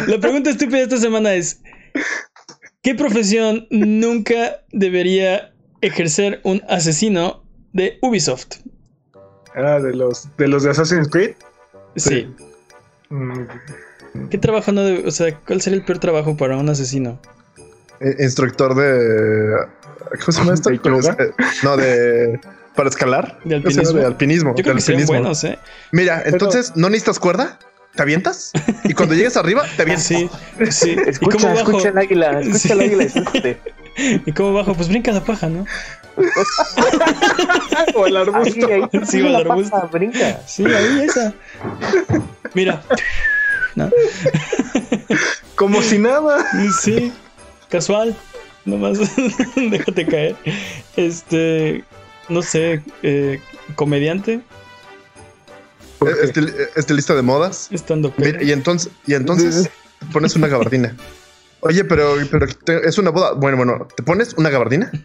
La pregunta estúpida de esta semana es: ¿Qué profesión nunca debería ejercer un asesino de Ubisoft? Ah, de los de los de Assassin's Creed. Sí. Mm, ¿Qué trabajo no debe, o sea, cuál sería el peor trabajo para un asesino? Eh, Instructor de. ¿Cómo se llama esto? ¿De yoga? Eh, No, de. Para escalar. ¿De alpinismo? De alpinismo. Yo creo de que alpinismo. buenos, ¿eh? Mira, entonces, ¿no necesitas cuerda? ¿Te avientas? Y cuando llegues arriba, te avientas. Sí, sí. ¿Y Escucha, cómo bajo? escucha el águila. Escucha Sí. el águila y suéltate. ¿Y cómo bajo? Pues brinca la paja, ¿no? o el arbusto. ahí. Sí, la el arbusto. paja, brinca. Sí, ahí esa. Mira. ¿No? Como si nada. Sí, casual. Nomás déjate caer. Este, no sé, eh, comediante, estil- eh, estilista de modas. estando Mira, y entonces, y entonces te pones una gabardina. Oye, pero, pero te- es una boda. Bueno, bueno, ¿te pones una gabardina?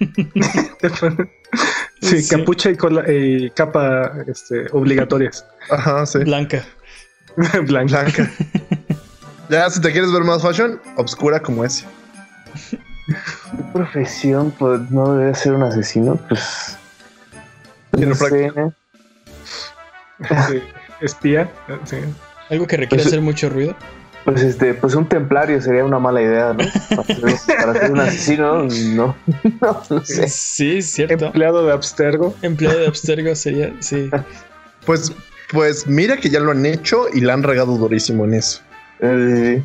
Sí, Sí. capucha y, cola- y capa este, obligatorias. Ajá, sí. blanca. Blanca. Blanca. Ya, si te quieres ver más fashion, obscura como ese. ¿Qué profesión pues, no debe ser un asesino? Pues. No sé. Sí, Espía. Sí. Algo que requiere Pues- hacer mucho ruido. Pues este, pues un templario sería una mala idea, ¿no? Para ser, para ser un asesino, no. No, no sé. Sí, cierto. Empleado de Abstergo. Empleado de Abstergo sería, sí. Pues, pues mira que ya lo han hecho y la han regado durísimo en eso. Eh,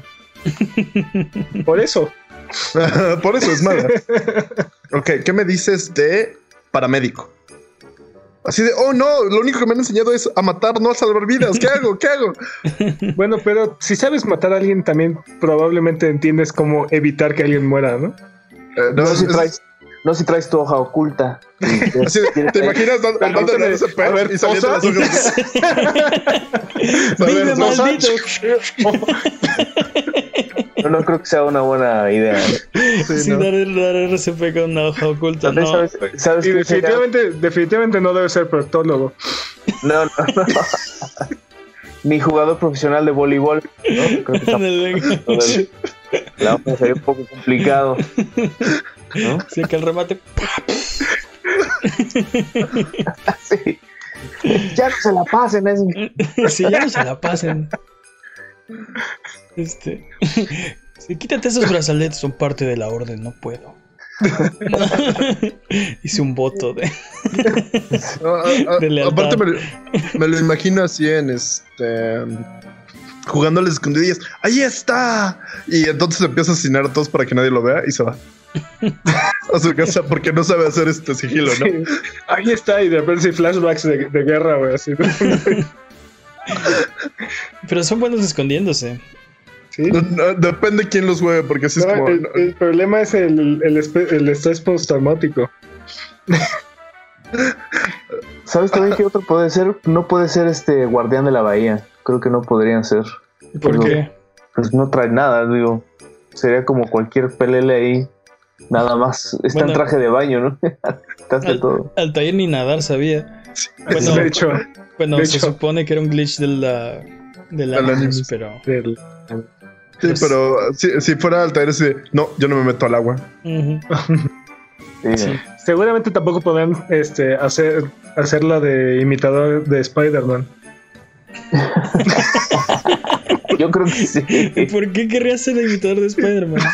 Por eso. Por eso es mala. Ok, ¿qué me dices de paramédico? Así de, oh no, lo único que me han enseñado es a matar, no a salvar vidas. ¿Qué hago? ¿Qué hago? Bueno, pero si sabes matar a alguien, también probablemente entiendes cómo evitar que alguien muera, ¿no? Eh, no, no, es- si es- traes, no si traes tu hoja oculta. así ¿Te imaginas dando- Permíteme, dándole ese y saliendo las hojas? A ver, ¡Vive posa. maldito! No, no creo que sea una buena idea. Sí, Sí, ¿no? dar, dar RCP con una hoja oculta. No, sabes, sabes Y sería? definitivamente, definitivamente no debe ser proctólogo. No, no, no. Ni jugador profesional de voleibol. ¿no? Creo que. la hoja sería un poco complicado. ¿no? Sí, que el remate. Sí. Ya no se la pasen. Es... Sí, ya no se la pasen. Este. Sí, quítate esos brazaletes, son parte de la orden, no puedo. Hice un voto de. Ah, ah, De lealtad. aparte me lo imagino así en este jugando a las escondidillas. ¡Ahí está! Y entonces empieza a asesinar a todos para que nadie lo vea y se va. a su casa porque no sabe hacer este sigilo, ¿no? Sí. Ahí está, y de repente sí, flashbacks de, de guerra, güey, así. Pero son buenos escondiéndose. Sí. No, no, depende quién los juegue, porque así es como. el, el problema es el, el, el estrés postraumático. ¿Sabes también qué otro puede ser? No puede ser este guardián de la bahía. Creo que no podrían ser. ¿Por Digo, qué? Pues no trae nada, digo. Sería como cualquier pelele ahí. Nada más. Está Bueno. en traje de baño, ¿no? Al- todo. Altair ni nadar sabía. Bueno, de hecho, bueno de se hecho. supone que era un glitch de la, del Del Animus, Animus. pero... del- Sí, pero si, si fuera Altair, así de, no, yo no me meto al agua. Sí. Sí. Seguramente tampoco podrán este, hacer, hacer la de imitador de Spider-Man. Yo creo que sí. ¿Por qué querría ser el imitador de Spider-Man?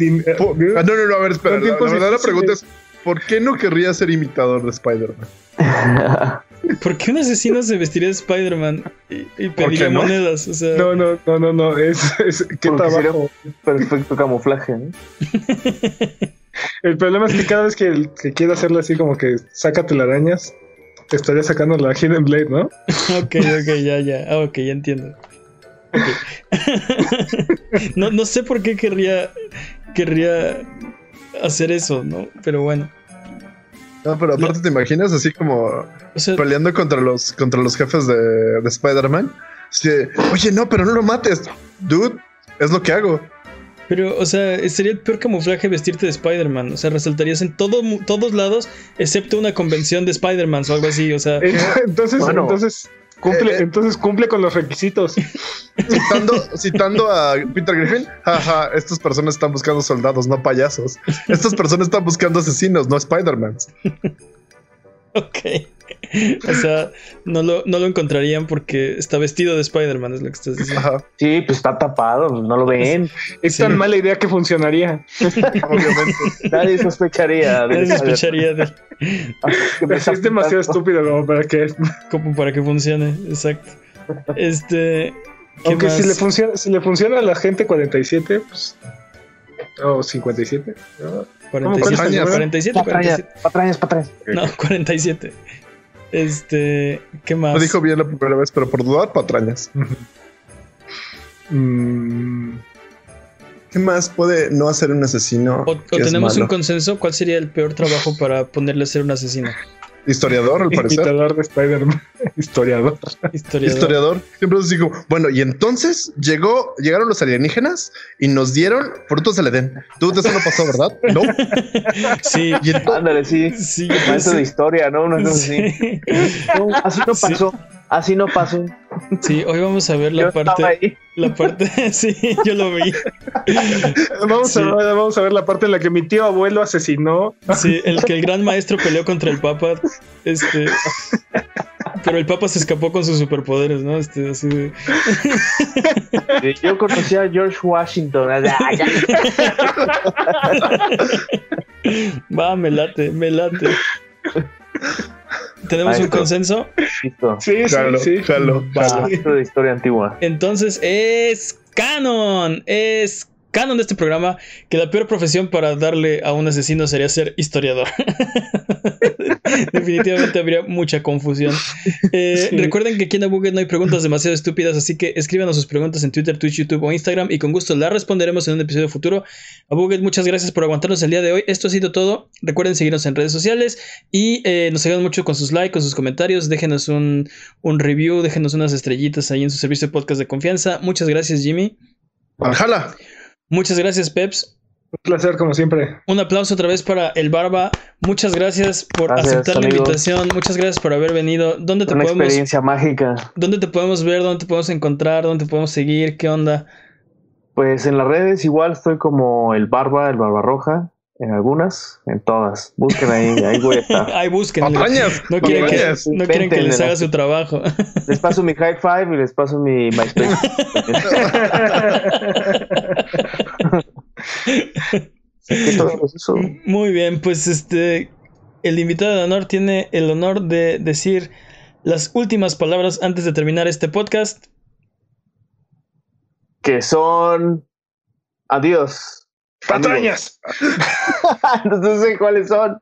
Eh, Ah, no, no, no, a ver, espera. La, la verdadera difíciles. pregunta es: ¿por qué no querría ser imitador de Spider-Man? ¿Por qué un asesino se vestiría de Spider-Man y, y ¿Por pediría no? monedas? O sea, No, no, no, no, no. Es, es qué trabajo. Perfecto camuflaje, ¿no? El problema es que cada vez que, que quiere hacerlo así como que saca telarañas, te estaría sacando la Hidden Blade, ¿no? Ok, ok, ya, ya. Ah, ok, ya entiendo. Ok. no, no sé por qué querría, querría hacer eso, ¿no? Pero bueno. No, pero aparte, ¿te imaginas así como O sea, peleando contra los, contra los jefes de, de Spider-Man? Oye, no, pero no lo mates. Dude, es lo que hago. Pero, o sea, sería el peor camuflaje vestirte de Spider-Man. O sea, resaltarías en todo, mu- todos lados, excepto una convención de Spider-Man o algo así. O sea, Entonces, Bueno. entonces cumple, Eh, eh. entonces cumple con los requisitos. Citando, citando a Peter Griffin, jaja, estas personas están buscando soldados, no payasos. Estas personas están buscando asesinos, no Spider-Man. ok. O sea, no lo, no lo encontrarían porque está vestido de Spider-Man, es lo que estás diciendo. Ajá, Sí, pues está tapado, pues no lo ven. Es Sí. tan mala idea que funcionaría. obviamente. Nadie sospecharía. de Nadie sospecharía de, Es demasiado estúpido como para que. como para que funcione, exacto. Este. ¿qué Aunque si le, funciona, si le funciona a la gente 47, pues. O 57. ¿no? 47, Patrañas. 47, Patrañas, 47. patrañas, patrañas. No, 47. Este, ¿qué más? Lo dijo bien la primera vez, pero por dudar, patrañas. Mm, ¿Qué más puede no hacer un asesino? O, o tenemos un consenso, ¿cuál sería el peor trabajo para ponerle a ser un asesino? Historiador, al parecer. imitador de Spider-Man. Historiador. Historiador. Historiador. Siempre nos dijo, bueno, y entonces llegó, llegaron los alienígenas y nos dieron frutos del Edén. Tú, eso no pasó, ¿verdad? No. Sí, Y Ándale, sí. sí, Maestro de pensé- historia, ¿no? Una cosa así. sí. No, así no Sí. pasó. Así no pasó. Sí, hoy vamos a ver la parte, ahí. la parte, sí, yo lo vi. Vamos, Sí. a ver, vamos a ver la parte en la que mi tío abuelo asesinó. Sí, el que el gran maestro peleó contra el Papa, este, pero el Papa se escapó con sus superpoderes, ¿no? Este, así de, Sí, Yo conocí a George Washington. Va, me late, me late. ¿Tenemos un consenso? Listo. Sí, sí, Jalo, sí. jalo, Va. jalo. Maestro de historia antigua. Entonces es canon, es canon de este programa que la peor profesión para darle a un asesino sería ser historiador. Definitivamente habría mucha confusión. Eh, Sí. Recuerden que aquí en Abuget no hay preguntas demasiado estúpidas, así que escríbanos sus preguntas en Twitter, Twitch, YouTube o Instagram y con gusto las responderemos en un episodio futuro. Abuget, muchas gracias por aguantarnos el día de hoy. Esto ha sido todo. Recuerden seguirnos en redes sociales y eh, nos ayudan mucho con sus likes, con sus comentarios. Déjenos un, un review, déjenos unas estrellitas ahí en su servicio de podcast de confianza. Muchas gracias, Jimmy. Valhalla. Muchas gracias, Peps. Un placer, como siempre. Un aplauso otra vez para el Barba. Muchas gracias por Gracias, aceptar la invitación. Muchas gracias por haber venido. ¿Dónde te Una podemos experiencia mágica. dónde te podemos ver? ¿Dónde te podemos encontrar? ¿Dónde te podemos seguir? ¿Qué onda? Pues en las redes igual estoy como el Barba, el Barba Roja. En algunas, en todas. Busquen ahí, ahí voy a estar. Ay, busquen. No quieren que, no quieren que les haga su trabajo. Les paso mi high five y les paso mi MySpace. ¿Qué todo es eso? Muy bien, pues este el invitado de honor tiene el honor de decir las últimas palabras antes de terminar este podcast. que son. Adiós. ¡Patrañas! no sé cuáles son.